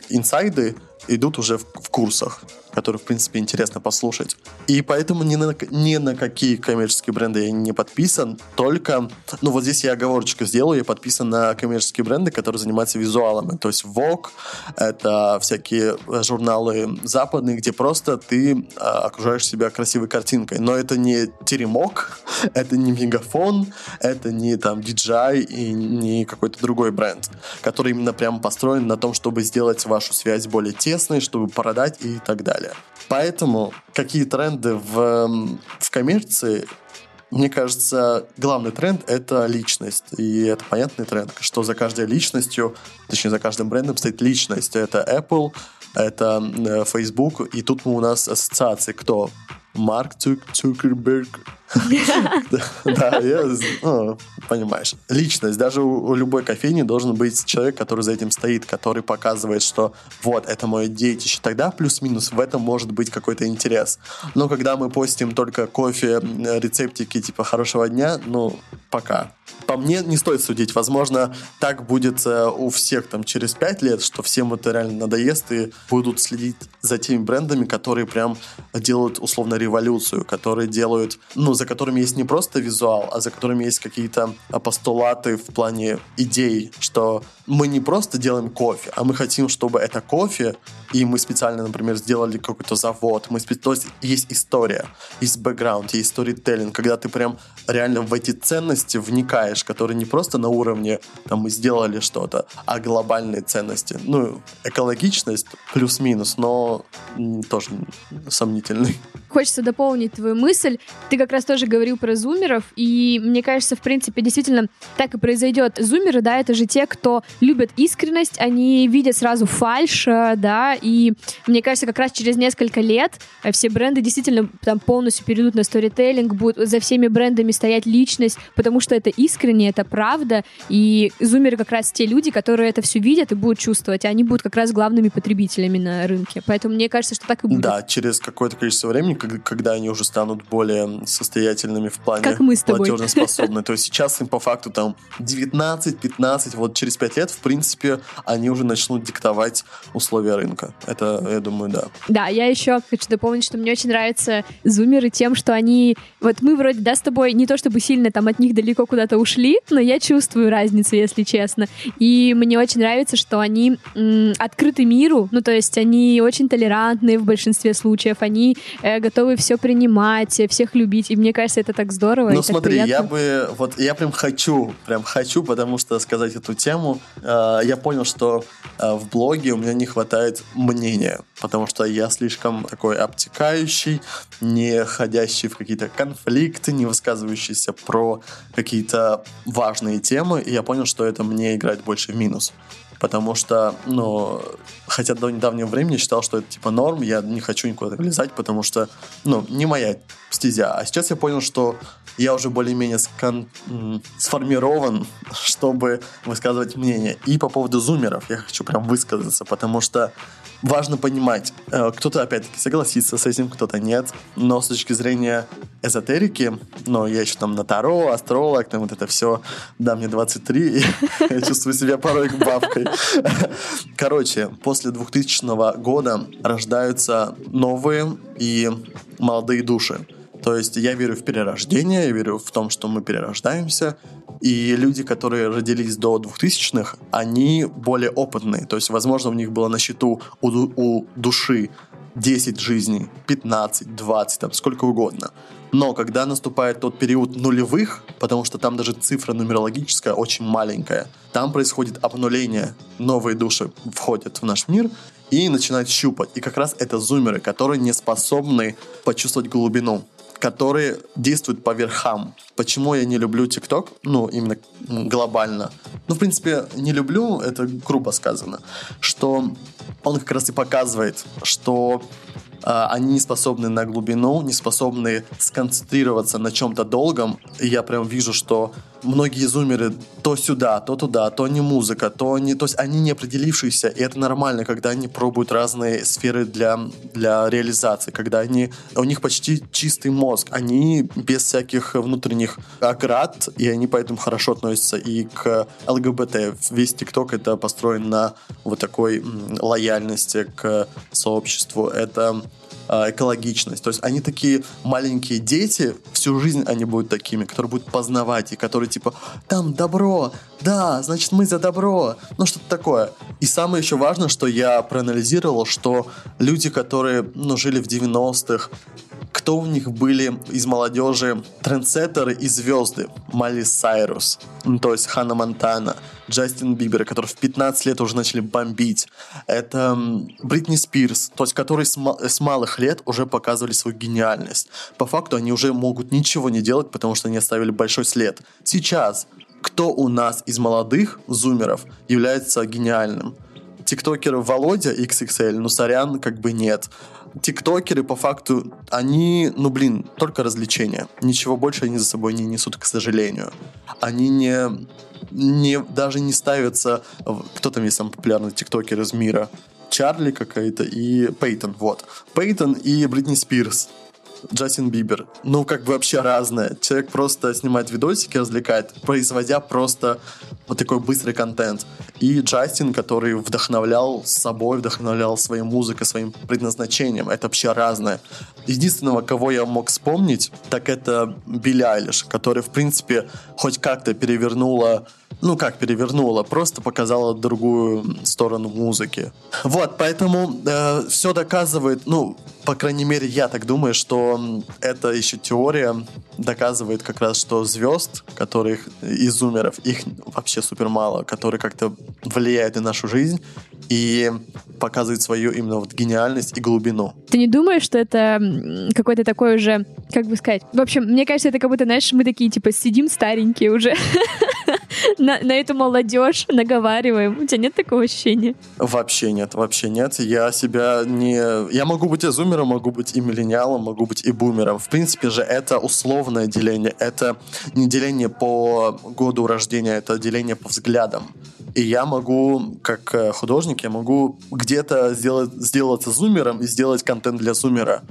инсайды идут уже в, в курсах который, в принципе, интересно послушать. И поэтому ни на, ни на какие коммерческие бренды я не подписан, только, ну вот здесь я оговорочку сделаю, я подписан на коммерческие бренды, которые занимаются визуалами, то есть Vogue, это всякие журналы западные, где просто ты а, окружаешь себя красивой картинкой, но это не теремок, это не мегафон, это не там DJI и не какой-то другой бренд, который именно прям построен на том, чтобы сделать вашу связь более тесной, чтобы продать и так далее. Поэтому какие тренды в, в коммерции мне кажется, главный тренд — это личность. И это понятный тренд, что за каждой личностью, точнее, за каждым брендом стоит личность. Это Apple, это э, Facebook, и тут у нас ассоциации. Кто? Марк Цукерберг. Да, я, ну, понимаешь. Личность. Даже у любой кофейни должен быть человек, который за этим стоит, который показывает, что вот, это мое детище. Тогда плюс-минус в этом может быть какой-то интерес. Но когда мы постим только кофе, рецептики типа хорошего дня, ну, пока. По мне не стоит судить. Возможно, так будет э, у всех там через пять лет, что всем это реально надоест и будут следить за теми брендами, которые прям делают условно революцию, которые делают, ну, за которыми есть не просто визуал, а за которыми есть какие-то постулаты в плане идей, что мы не просто делаем кофе, а мы хотим, чтобы это кофе, и мы специально, например, сделали какой-то завод, мы спе... то есть есть история, есть бэкграунд, есть сторителлинг, когда ты прям реально в эти ценности вникаешь, которые не просто на уровне, там, мы сделали что-то, а глобальные ценности. Ну, экологичность плюс-минус, но тоже сомнительный. Хочется дополнить твою мысль. Ты как раз тоже говорил про зумеров, и мне кажется, в принципе, действительно так и произойдет. Зумеры, да, это же те, кто любят искренность, они видят сразу фальш, э, да, и мне кажется, как раз через несколько лет э, все бренды действительно там полностью перейдут на сторителлинг, будут за всеми брендами стоять личность, потому что это искренне, это правда, и зумеры как раз те люди, которые это все видят и будут чувствовать, и они будут как раз главными потребителями на рынке. Поэтому мне кажется, что так и будет. Да, через какое-то количество времени, когда они уже станут более состоятельными в плане как мы с тобой. платежеспособны. То есть сейчас им по факту там 19-15, вот через 5 лет, в принципе, они уже начнут диктовать условия рынка. Это, я думаю, да. Да, я еще хочу дополнить, что мне очень нравятся зумеры тем, что они... Вот мы вроде, да, с тобой не то чтобы сильно там от них далеко куда-то ушли, но я чувствую разницу, если честно. И мне очень нравится, что они м, открыты миру, ну, то есть они очень толерантные в большинстве случаев, они э, готовы все принимать, всех любить, и мне кажется, это так здорово. Ну, смотри, я бы... Вот я прям хочу, прям хочу, потому что сказать эту тему, э, я понял, что э, в блоге у меня не хватает мнения, потому что я слишком такой обтекающий, не ходящий в какие-то конфликты, не высказывающийся про какие-то важные темы, и я понял, что это мне играет больше в минус потому что, ну, хотя до недавнего времени считал, что это типа норм, я не хочу никуда влезать, потому что, ну, не моя стезя. А сейчас я понял, что я уже более-менее скон... сформирован, чтобы высказывать мнение. И по поводу зумеров я хочу прям высказаться, потому что важно понимать, э, кто-то опять-таки согласится с этим, кто-то нет, но с точки зрения эзотерики, ну, я еще там на Таро, астролог, там вот это все, да, мне 23, и я чувствую себя порой бабкой. Короче, после 2000 года рождаются новые и молодые души. То есть я верю в перерождение, я верю в том, что мы перерождаемся, и люди, которые родились до 2000-х, они более опытные. То есть, возможно, у них было на счету у, у души 10 жизней, 15, 20, там, сколько угодно. Но когда наступает тот период нулевых, потому что там даже цифра нумерологическая очень маленькая, там происходит обнуление, новые души входят в наш мир и начинают щупать. И как раз это зумеры, которые не способны почувствовать глубину которые действуют по верхам. Почему я не люблю ТикТок? Ну, именно глобально. Ну, в принципе, не люблю, это грубо сказано. Что он как раз и показывает, что а, они не способны на глубину, не способны сконцентрироваться на чем-то долгом. И я прям вижу, что многие зумеры то сюда, то туда, то не музыка, то не... То есть они не определившиеся, и это нормально, когда они пробуют разные сферы для, для реализации, когда они... У них почти чистый мозг, они без всяких внутренних оград, и они поэтому хорошо относятся и к ЛГБТ. Весь ТикТок это построен на вот такой лояльности к сообществу. Это экологичность. То есть они такие маленькие дети, всю жизнь они будут такими, которые будут познавать, и которые типа, там добро, да, значит мы за добро, ну что-то такое. И самое еще важное, что я проанализировал, что люди, которые ну, жили в 90-х, кто у них были из молодежи трендсеттеры и звезды? Майли Сайрус, ну, то есть Ханна Монтана, Джастин Бибер, которые в 15 лет уже начали бомбить. Это Бритни Спирс, то есть которые с, с малых лет уже показывали свою гениальность. По факту они уже могут ничего не делать, потому что они оставили большой след. Сейчас кто у нас из молодых зумеров является гениальным? Тиктокер Володя XXL, ну сорян, как бы нет тиктокеры, по факту, они, ну, блин, только развлечения. Ничего больше они за собой не несут, к сожалению. Они не, не даже не ставятся... Кто там есть самый популярный тиктокер из мира? Чарли какая-то и Пейтон, вот. Пейтон и Бритни Спирс. Джастин Бибер. Ну, как бы вообще разное. Человек просто снимает видосики, развлекает, производя просто вот такой быстрый контент. И Джастин, который вдохновлял собой, вдохновлял своей музыкой, своим предназначением. Это вообще разное. Единственного, кого я мог вспомнить, так это Билли Айлиш, который, в принципе, хоть как-то перевернула ну как перевернула, просто показала другую сторону музыки. Вот, поэтому э, все доказывает, ну, по крайней мере, я так думаю, что это еще теория доказывает как раз, что звезд, которых из умеров, их вообще супер мало, которые как-то влияют на нашу жизнь и показывают свою именно вот гениальность и глубину. Ты не думаешь, что это какой-то такой уже, как бы сказать, в общем, мне кажется, это как будто, знаешь, мы такие, типа, сидим старенькие уже на, на эту молодежь наговариваем. У тебя нет такого ощущения? Вообще нет, вообще нет. Я себя не... Я могу быть и зумером, могу быть и миллениалом, могу быть и бумером. В принципе же это условное деление. Это не деление по году рождения, это деление по взглядам. И я могу, как э, художник, я могу где-то сделать, сделаться зумером и сделать контент для зумера.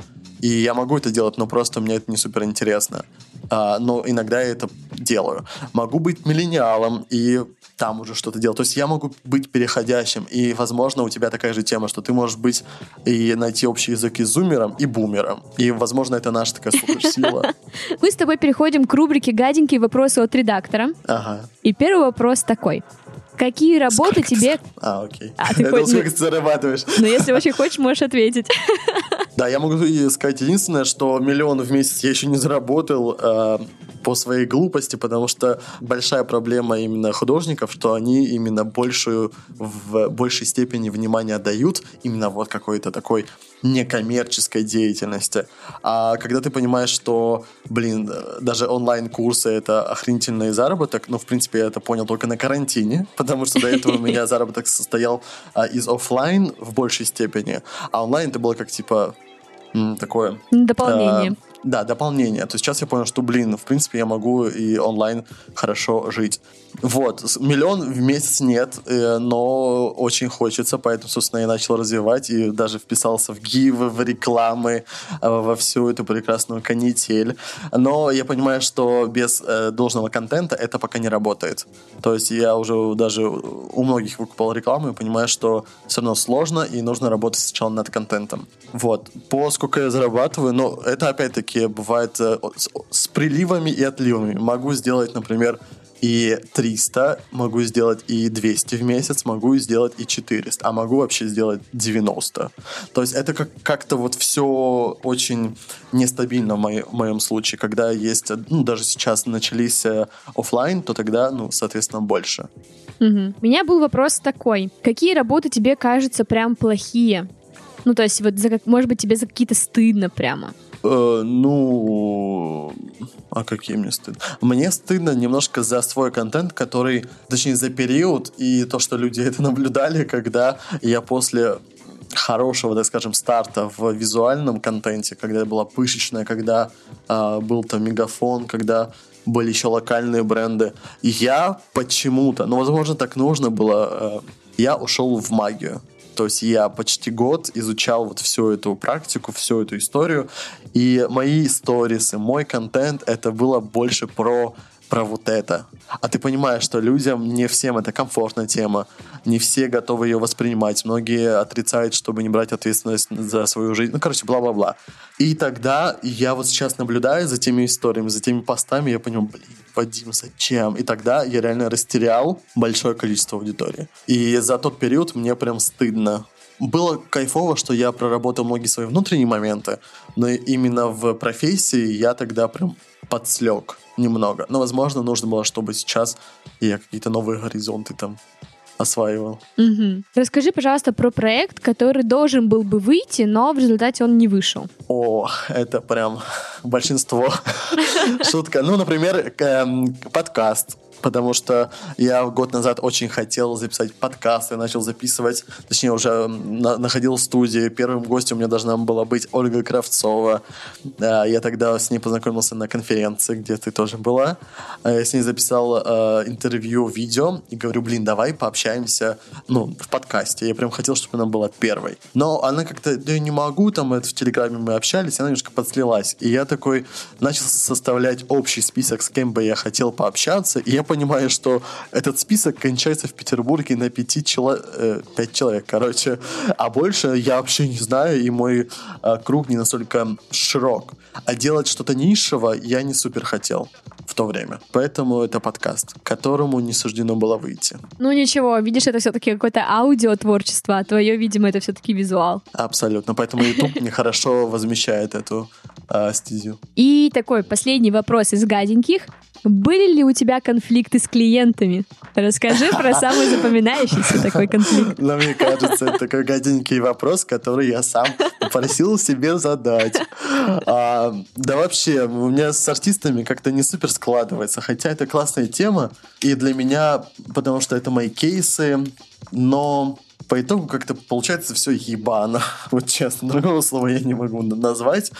И я могу это делать, но просто мне это не супер интересно. А, но иногда я это делаю. Могу быть миллениалом и там уже что-то делать. То есть я могу быть переходящим. И, возможно, у тебя такая же тема, что ты можешь быть и найти общий язык и зумером, и бумером. И, возможно, это наша такая суперсила. Мы с тобой переходим к рубрике «Гаденькие вопросы от редактора». Ага. И первый вопрос такой. Какие работы сколько тебе... А, окей. А, ты Я хоть... сколько ты зарабатываешь. Ну, если очень хочешь, можешь ответить. Да, я могу сказать единственное, что миллион в месяц я еще не заработал э, по своей глупости, потому что большая проблема именно художников, что они именно большую, в большей степени внимания дают именно вот какой-то такой некоммерческой деятельности. А когда ты понимаешь, что, блин, даже онлайн-курсы — это охренительный заработок, ну, в принципе, я это понял только на карантине, потому что до этого у меня заработок состоял а, из офлайн в большей степени, а онлайн это было как, типа, такое... Дополнение. А, да, дополнение. То есть сейчас я понял, что, блин, в принципе, я могу и онлайн хорошо жить. Вот, миллион в месяц нет, э, но очень хочется, поэтому, собственно, я начал развивать и даже вписался в гивы, в рекламы, э, во всю эту прекрасную канитель. Но я понимаю, что без э, должного контента это пока не работает. То есть я уже даже у многих выкупал рекламу и понимаю, что все равно сложно и нужно работать сначала над контентом. Вот. По сколько я зарабатываю, но это опять-таки бывает с, с приливами и отливами. Могу сделать, например, и 300, могу сделать и 200 в месяц, могу сделать и 400, а могу вообще сделать 90. То есть это как- как-то вот все очень нестабильно в, моей, в моем случае. Когда есть, ну, даже сейчас начались э, офлайн, то тогда, ну, соответственно, больше. Угу. У меня был вопрос такой. Какие работы тебе кажутся прям плохие? Ну, то есть, вот, за, может быть, тебе за какие-то стыдно прямо? Э, ну, а какие мне стыдно? Мне стыдно немножко за свой контент, который, точнее, за период и то, что люди это наблюдали, когда я после хорошего, так скажем, старта в визуальном контенте, когда была пышечная, когда э, был там мегафон, когда были еще локальные бренды. Я почему-то, ну, возможно, так нужно было, э, я ушел в магию. То есть я почти год изучал вот всю эту практику, всю эту историю. И мои сторисы, мой контент, это было больше про про вот это. А ты понимаешь, что людям не всем это комфортная тема, не все готовы ее воспринимать, многие отрицают, чтобы не брать ответственность за свою жизнь. Ну, короче, бла-бла-бла. И тогда я вот сейчас наблюдаю за теми историями, за теми постами, я понял, блин, Вадим, зачем? И тогда я реально растерял большое количество аудитории. И за тот период мне прям стыдно было кайфово, что я проработал многие свои внутренние моменты, но именно в профессии я тогда прям подслег немного. Но, возможно, нужно было, чтобы сейчас я какие-то новые горизонты там осваивал. Угу. Расскажи, пожалуйста, про проект, который должен был бы выйти, но в результате он не вышел. О, это прям большинство. Шутка. Ну, например, эм, подкаст потому что я год назад очень хотел записать подкаст, я начал записывать, точнее, уже на, находил студию. Первым гостем у меня должна была быть Ольга Кравцова. Я тогда с ней познакомился на конференции, где ты тоже была. Я с ней записал э, интервью, видео, и говорю, блин, давай пообщаемся, ну, в подкасте. Я прям хотел, чтобы она была первой. Но она как-то, да я не могу, там, это в Телеграме мы общались, она немножко подслилась. И я такой начал составлять общий список, с кем бы я хотел пообщаться, и я понимаю, что этот список кончается в Петербурге на пяти чело... э, пять человек, короче. А больше я вообще не знаю, и мой э, круг не настолько широк. А делать что-то нишевое я не супер хотел в то время. Поэтому это подкаст, которому не суждено было выйти. Ну ничего, видишь, это все-таки какое-то аудио творчество, а твое, видимо, это все-таки визуал. Абсолютно. Поэтому YouTube нехорошо возмещает эту э, стезю. И такой последний вопрос из гаденьких. Были ли у тебя конфликты с клиентами? Расскажи про самый запоминающийся такой конфликт. Но мне кажется, это такой гаденький вопрос, который я сам попросил себе задать. А, да вообще, у меня с артистами как-то не супер складывается, хотя это классная тема, и для меня, потому что это мои кейсы, но по итогу как-то получается все ебано. Вот честно, другого слова я не могу назвать.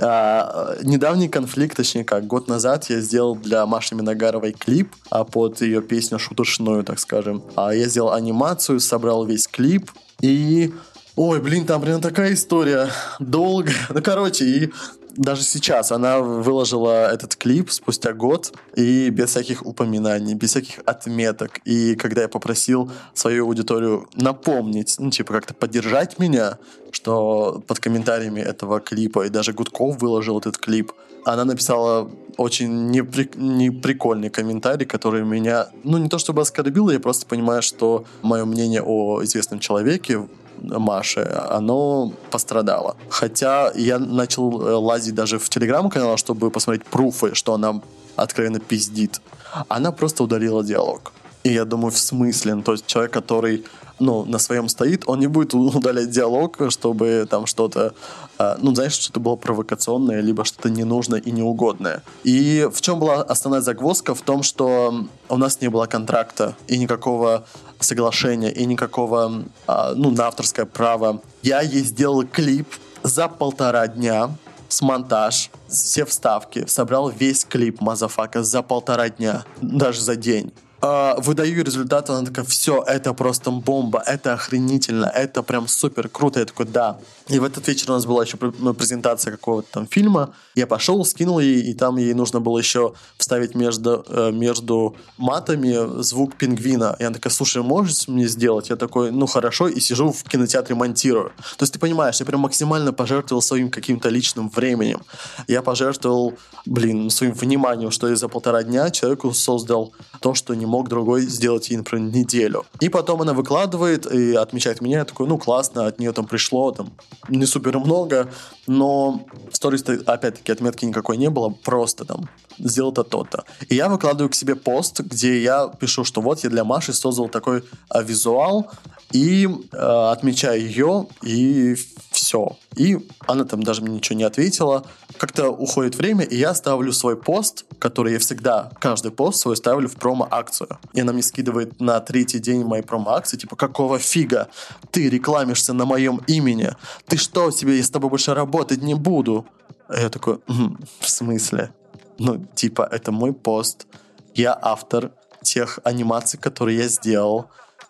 А, недавний конфликт, точнее как, год назад я сделал для Маши Миногаровой клип а, под ее песню шутушную, так скажем. А, я сделал анимацию, собрал весь клип и Ой, блин, там прям такая история долго. Ну, короче, и даже сейчас она выложила этот клип спустя год и без всяких упоминаний, без всяких отметок. И когда я попросил свою аудиторию напомнить, ну, типа, как-то поддержать меня, что под комментариями этого клипа, и даже Гудков выложил этот клип, она написала очень непри... неприкольный комментарий, который меня, ну, не то чтобы оскорбил, я просто понимаю, что мое мнение о известном человеке Маши, оно пострадало. Хотя я начал э, лазить даже в телеграм-канал, чтобы посмотреть пруфы, что она откровенно пиздит. Она просто удалила диалог. И я думаю, в смысле? Ну, то есть человек, который ну, на своем стоит, он не будет удалять диалог, чтобы там что-то, э, ну, знаешь, что-то было провокационное, либо что-то ненужное и неугодное. И в чем была основная загвоздка? В том, что у нас не было контракта и никакого соглашения, и никакого, э, ну, на авторское право. Я ей сделал клип за полтора дня, с монтаж, все вставки, собрал весь клип Мазафака за полтора дня, даже за день э, выдаю результат, она такая, все, это просто бомба, это охренительно, это прям супер круто. Я такой, да. И в этот вечер у нас была еще ну, презентация какого-то там фильма. Я пошел, скинул ей, и там ей нужно было еще вставить между, э, между матами звук пингвина. И она такая, слушай, можешь мне сделать? Я такой, ну хорошо, и сижу в кинотеатре монтирую. То есть ты понимаешь, я прям максимально пожертвовал своим каким-то личным временем. Я пожертвовал, блин, своим вниманием, что я за полтора дня человеку создал то, что не мог другой сделать ей, например, неделю. И потом она выкладывает и отмечает меня. Я такой, ну классно, от нее там пришло там не супер много, но в сторис опять-таки отметки никакой не было, просто там сделал то то-то. И я выкладываю к себе пост, где я пишу, что вот я для Маши создал такой а, визуал, и э, отмечаю ее, и все. И она там даже мне ничего не ответила. Как-то уходит время, и я ставлю свой пост, который я всегда, каждый пост свой ставлю в промо-акцию. И она мне скидывает на третий день моей промо-акции, типа, какого фига? Ты рекламишься на моем имени? Ты что себе, я с тобой больше работать не буду? А я такой, «М, в смысле? Ну, типа, это мой пост. Я автор тех анимаций, которые я сделал.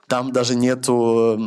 Там даже нету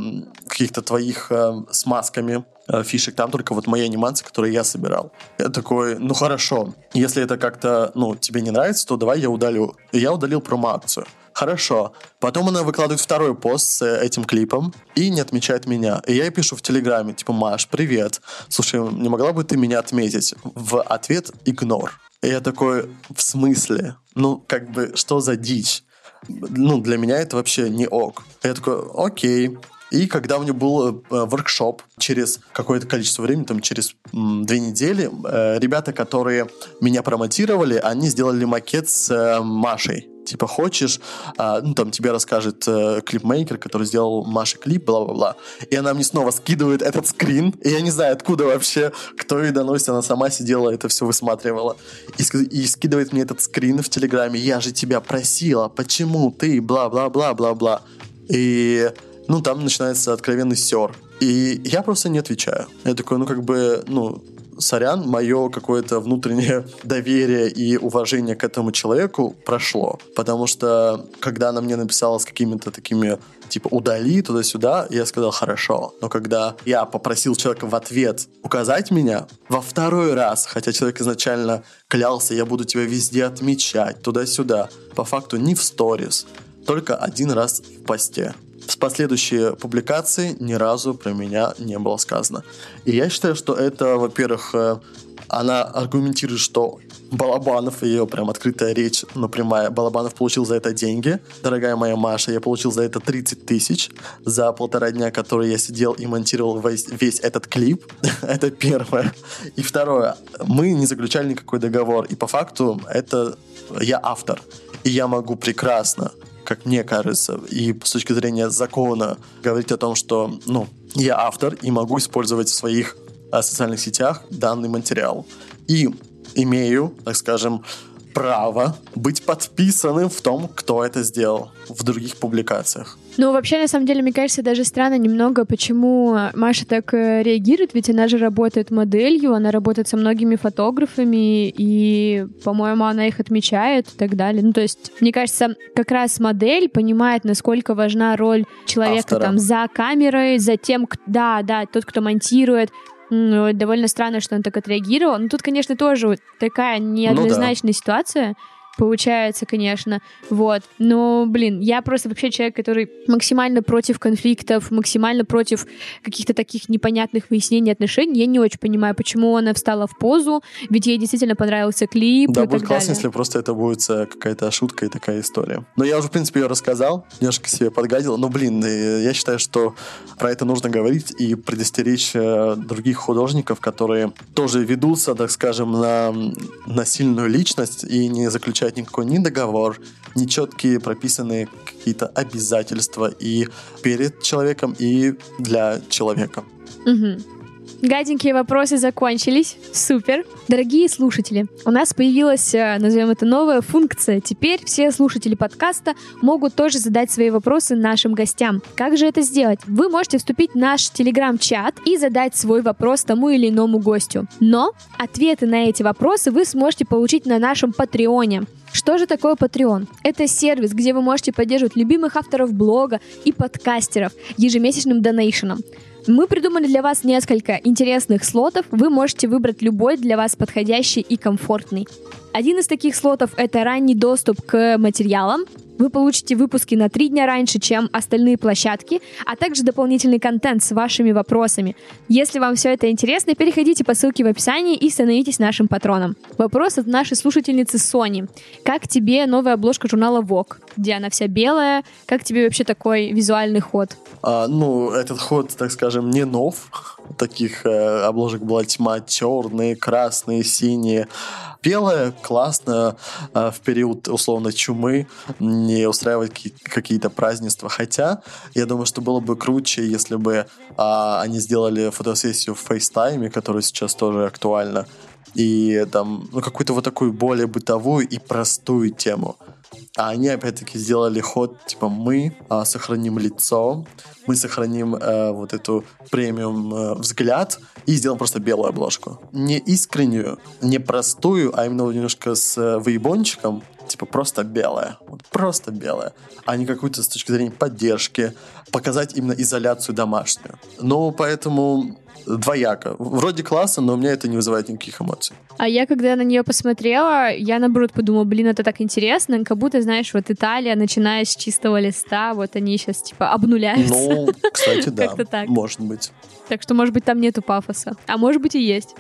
каких-то твоих э, с масками э, фишек, там только вот мои анимации, которые я собирал. Я такой, ну хорошо, если это как-то, ну, тебе не нравится, то давай я удалю. И я удалил промо-акцию. Хорошо. Потом она выкладывает второй пост с э, этим клипом и не отмечает меня. И я ей пишу в Телеграме, типа, Маш, привет. Слушай, не могла бы ты меня отметить? В ответ игнор. И я такой, в смысле? Ну, как бы, что за дичь? Ну, для меня это вообще не ок. Я такой, окей. И когда у меня был э, воркшоп через какое-то количество времени, там через м, две недели, э, ребята, которые меня промотировали, они сделали макет с э, Машей. Типа, хочешь, а, ну, там тебе расскажет э, клипмейкер, который сделал Маше клип, бла-бла-бла. И она мне снова скидывает этот скрин, и я не знаю, откуда вообще, кто ей доносит, она сама сидела, это все высматривала. И, и скидывает мне этот скрин в Телеграме, я же тебя просила, почему ты, бла-бла-бла-бла-бла. И, ну, там начинается откровенный сер. И я просто не отвечаю. Я такой, ну, как бы, ну, сорян, мое какое-то внутреннее доверие и уважение к этому человеку прошло. Потому что, когда она мне написала с какими-то такими, типа, удали туда-сюда, я сказал, хорошо. Но когда я попросил человека в ответ указать меня, во второй раз, хотя человек изначально клялся, я буду тебя везде отмечать, туда-сюда, по факту не в сторис, только один раз в посте. С последующие публикации ни разу про меня не было сказано. И я считаю, что это, во-первых, э, она аргументирует, что Балабанов, ее прям открытая речь, ну прямая, Балабанов получил за это деньги. Дорогая моя Маша, я получил за это 30 тысяч за полтора дня, которые я сидел и монтировал весь, весь этот клип. это первое. И второе, мы не заключали никакой договор. И по факту это я автор. И я могу прекрасно как мне кажется, и с точки зрения закона говорить о том, что ну, я автор и могу использовать в своих а, социальных сетях данный материал. И имею, так скажем, право быть подписанным в том, кто это сделал в других публикациях. Ну, вообще, на самом деле, мне кажется, даже странно немного, почему Маша так э, реагирует, ведь она же работает моделью, она работает со многими фотографами, и, по-моему, она их отмечает и так далее. Ну, то есть, мне кажется, как раз модель понимает, насколько важна роль человека Автора. там за камерой, за тем, да, да, тот, кто монтирует. Довольно странно, что он так отреагировал. Ну, тут, конечно, тоже вот такая неоднозначная ситуация получается, конечно, вот. Но, блин, я просто вообще человек, который максимально против конфликтов, максимально против каких-то таких непонятных выяснений отношений. Я не очень понимаю, почему она встала в позу, ведь ей действительно понравился клип Да, и будет так классно, далее. если просто это будет э, какая-то шутка и такая история. Но я уже, в принципе, ее рассказал, немножко себе подгадил. Но, блин, э, я считаю, что про это нужно говорить и предостеречь э, других художников, которые тоже ведутся, так скажем, на м, насильную личность и не заключают никакой ни договор, ни четкие прописанные какие-то обязательства и перед человеком, и для человека. Мгм. Гаденькие вопросы закончились. Супер. Дорогие слушатели, у нас появилась, э, назовем это, новая функция. Теперь все слушатели подкаста могут тоже задать свои вопросы нашим гостям. Как же это сделать? Вы можете вступить в наш телеграм-чат и задать свой вопрос тому или иному гостю. Но ответы на эти вопросы вы сможете получить на нашем Патреоне. Что же такое Patreon? Это сервис, где вы можете поддерживать любимых авторов блога и подкастеров ежемесячным донейшеном. Мы придумали для вас несколько интересных слотов. Вы можете выбрать любой для вас подходящий и комфортный. Один из таких слотов — это ранний доступ к материалам. Вы получите выпуски на три дня раньше, чем остальные площадки, а также дополнительный контент с вашими вопросами. Если вам все это интересно, переходите по ссылке в описании и становитесь нашим патроном. Вопрос от нашей слушательницы Сони. Как тебе новая обложка журнала Vogue, где она вся белая? Как тебе вообще такой визуальный ход? А, ну, этот ход, так скажем, не нов. Таких э, обложек была тьма черные, красные, синие. Белое классно э, в период условно чумы не устраивать какие-то празднества. Хотя я думаю, что было бы круче, если бы э, они сделали фотосессию в FaceTime, которая сейчас тоже актуальна, и там ну, какую-то вот такую более бытовую и простую тему. А они опять-таки сделали ход, типа мы а, сохраним лицо, мы сохраним э, вот эту премиум э, взгляд и сделаем просто белую обложку. Не искреннюю, не простую, а именно немножко с э, выебончиком, типа просто белая, вот просто белая, а не какую-то с точки зрения поддержки, показать именно изоляцию домашнюю. Ну, поэтому двояко. Вроде классно, но у меня это не вызывает никаких эмоций. А я, когда на нее посмотрела, я, наоборот, подумала, блин, это так интересно, как будто, знаешь, вот Италия, начиная с чистого листа, вот они сейчас, типа, обнуляются. Ну, кстати, да, как-то так. может быть. Так что, может быть, там нету пафоса. А может быть, и есть.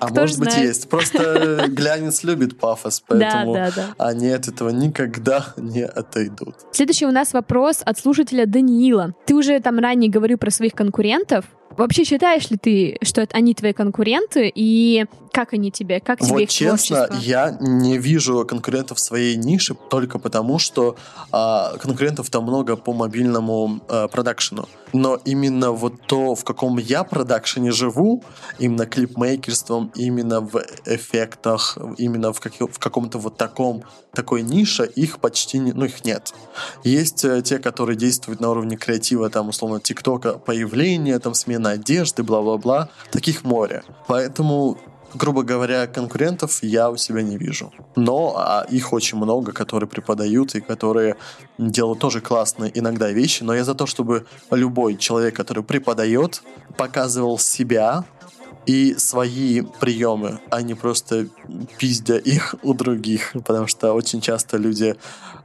А Кто может быть, знает? есть. Просто глянец любит пафос, поэтому да, да, да. они от этого никогда не отойдут. Следующий у нас вопрос от слушателя Даниила. Ты уже там ранее говорил про своих конкурентов. Вообще считаешь ли ты, что это они твои конкуренты, и как они тебе, как тебе вот их честно, творчество? я не вижу конкурентов в своей нише только потому, что а, конкурентов там много по мобильному а, продакшену. Но именно вот то, в каком я продакшене живу, именно клипмейкерством, именно в эффектах, именно в, как, в каком-то вот таком, такой нише, их почти не, ну их нет. Есть э, те, которые действуют на уровне креатива, там, условно, ТикТока, появление, там, смена одежды, бла-бла-бла. Таких море. Поэтому грубо говоря, конкурентов я у себя не вижу. Но а, их очень много, которые преподают и которые делают тоже классные иногда вещи. Но я за то, чтобы любой человек, который преподает, показывал себя, и свои приемы, а не просто пиздя их у других, потому что очень часто люди,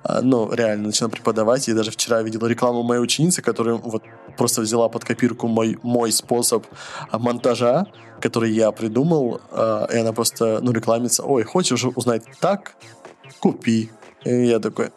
а, ну, реально начинают преподавать. Я даже вчера видел рекламу моей ученицы, которая вот просто взяла под копирку мой, мой способ монтажа, который я придумал, а, и она просто, ну, рекламится, ой, хочешь узнать так? Купи. И я такой,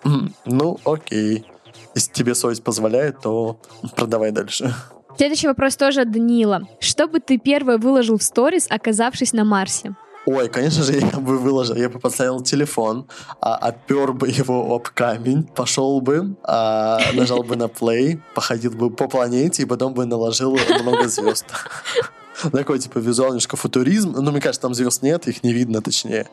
ну, окей. Если тебе совесть позволяет, то продавай дальше. Следующий вопрос тоже от Данила. Что бы ты первое выложил в сторис, оказавшись на Марсе? Ой, конечно же, я бы выложил, я бы поставил телефон, а, опер бы его об камень, пошел бы, а, нажал бы на play, походил бы по планете и потом бы наложил много звезд. Такой, типа, визуал немножко футуризм. Ну, мне кажется, там звезд нет, их не видно, точнее.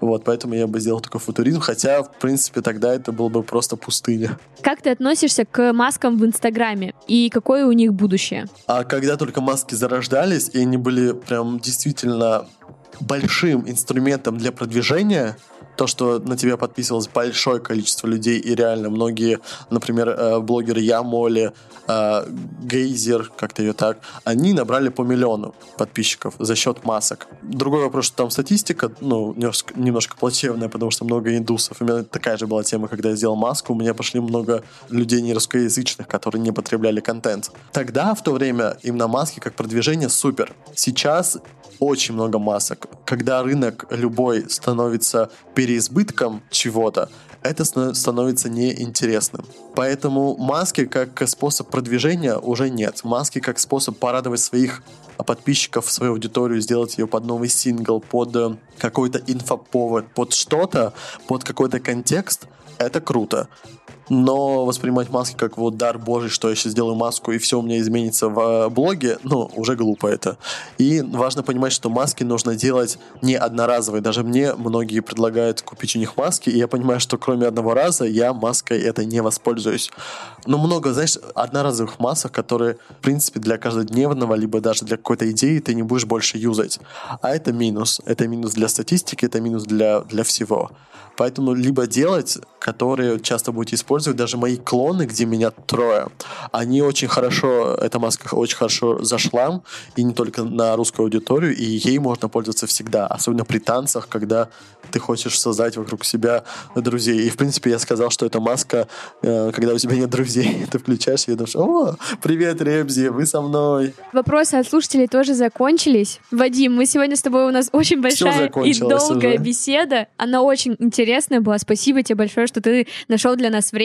Вот, поэтому я бы сделал такой футуризм, хотя, в принципе, тогда это было бы просто пустыня. Как ты относишься к маскам в Инстаграме? И какое у них будущее? А когда только маски зарождались, и они были прям действительно большим инструментом для продвижения, то, что на тебя подписывалось большое количество людей, и реально многие, например, э, блогеры Ямоли, э, Гейзер, как-то ее так, они набрали по миллиону подписчиков за счет масок. Другой вопрос, что там статистика, ну, немножко, немножко плачевная, потому что много индусов. У меня такая же была тема, когда я сделал маску, у меня пошли много людей не русскоязычных, которые не потребляли контент. Тогда, в то время, именно маски как продвижение супер. Сейчас очень много масок. Когда рынок любой становится переизбытком чего-то, это становится неинтересным. Поэтому маски как способ продвижения уже нет. Маски как способ порадовать своих подписчиков, свою аудиторию, сделать ее под новый сингл, под э, какой-то инфоповод, под что-то, под какой-то контекст, это круто но воспринимать маски как вот дар божий, что я сейчас сделаю маску и все у меня изменится в э, блоге, ну, уже глупо это. И важно понимать, что маски нужно делать не одноразовые. Даже мне многие предлагают купить у них маски, и я понимаю, что кроме одного раза я маской это не воспользуюсь. Но много, знаешь, одноразовых масок, которые, в принципе, для каждодневного, либо даже для какой-то идеи ты не будешь больше юзать. А это минус. Это минус для статистики, это минус для, для всего. Поэтому либо делать, которые часто будете использовать, даже мои клоны, где меня трое, они очень хорошо, эта маска очень хорошо зашла, и не только на русскую аудиторию, и ей можно пользоваться всегда, особенно при танцах, когда ты хочешь создать вокруг себя друзей. И, в принципе, я сказал, что эта маска, э, когда у тебя нет друзей, ты включаешь ее и думаешь, о, привет, Ребзи, вы со мной. Вопросы от слушателей тоже закончились. Вадим, мы сегодня с тобой, у нас очень большая и долгая уже. беседа. Она очень интересная была. Спасибо тебе большое, что ты нашел для нас время.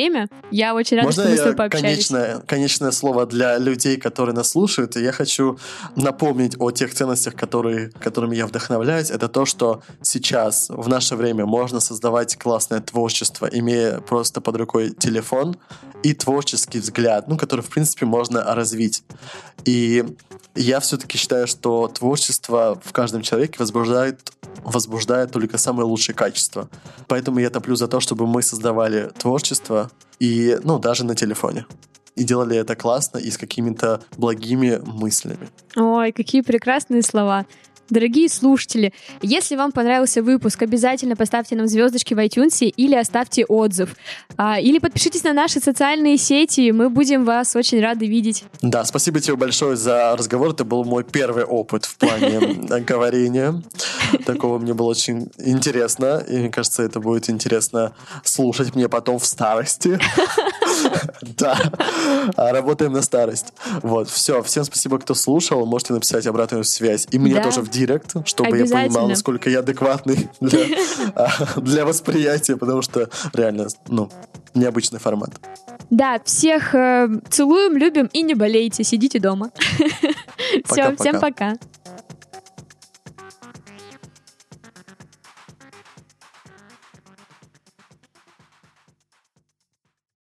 Я очень рада, Можно что мы с тобой пообщались. конечное, конечное слово для людей, которые нас слушают? И я хочу напомнить о тех ценностях, которые, которыми я вдохновляюсь. Это то, что сейчас, в наше время, можно создавать классное творчество, имея просто под рукой телефон и творческий взгляд, ну, который, в принципе, можно развить. И я все-таки считаю, что творчество в каждом человеке возбуждает, возбуждает только самые лучшие качества. Поэтому я топлю за то, чтобы мы создавали творчество и, ну, даже на телефоне. И делали это классно и с какими-то благими мыслями. Ой, какие прекрасные слова. Дорогие слушатели, если вам понравился выпуск, обязательно поставьте нам звездочки в iTunes или оставьте отзыв. А, или подпишитесь на наши социальные сети, мы будем вас очень рады видеть. Да, спасибо тебе большое за разговор. Это был мой первый опыт в плане говорения. Такого мне было очень интересно. И мне кажется, это будет интересно слушать мне потом в старости. Да. А, Работаем на старость. Вот, все. Всем спасибо, кто слушал. Можете написать обратную связь. И мне тоже в директ, чтобы я понимал, насколько я адекватный для, а, для восприятия, потому что реально, ну, необычный формат. Да, всех э, целуем, любим и не болейте, сидите дома. Все, всем пока.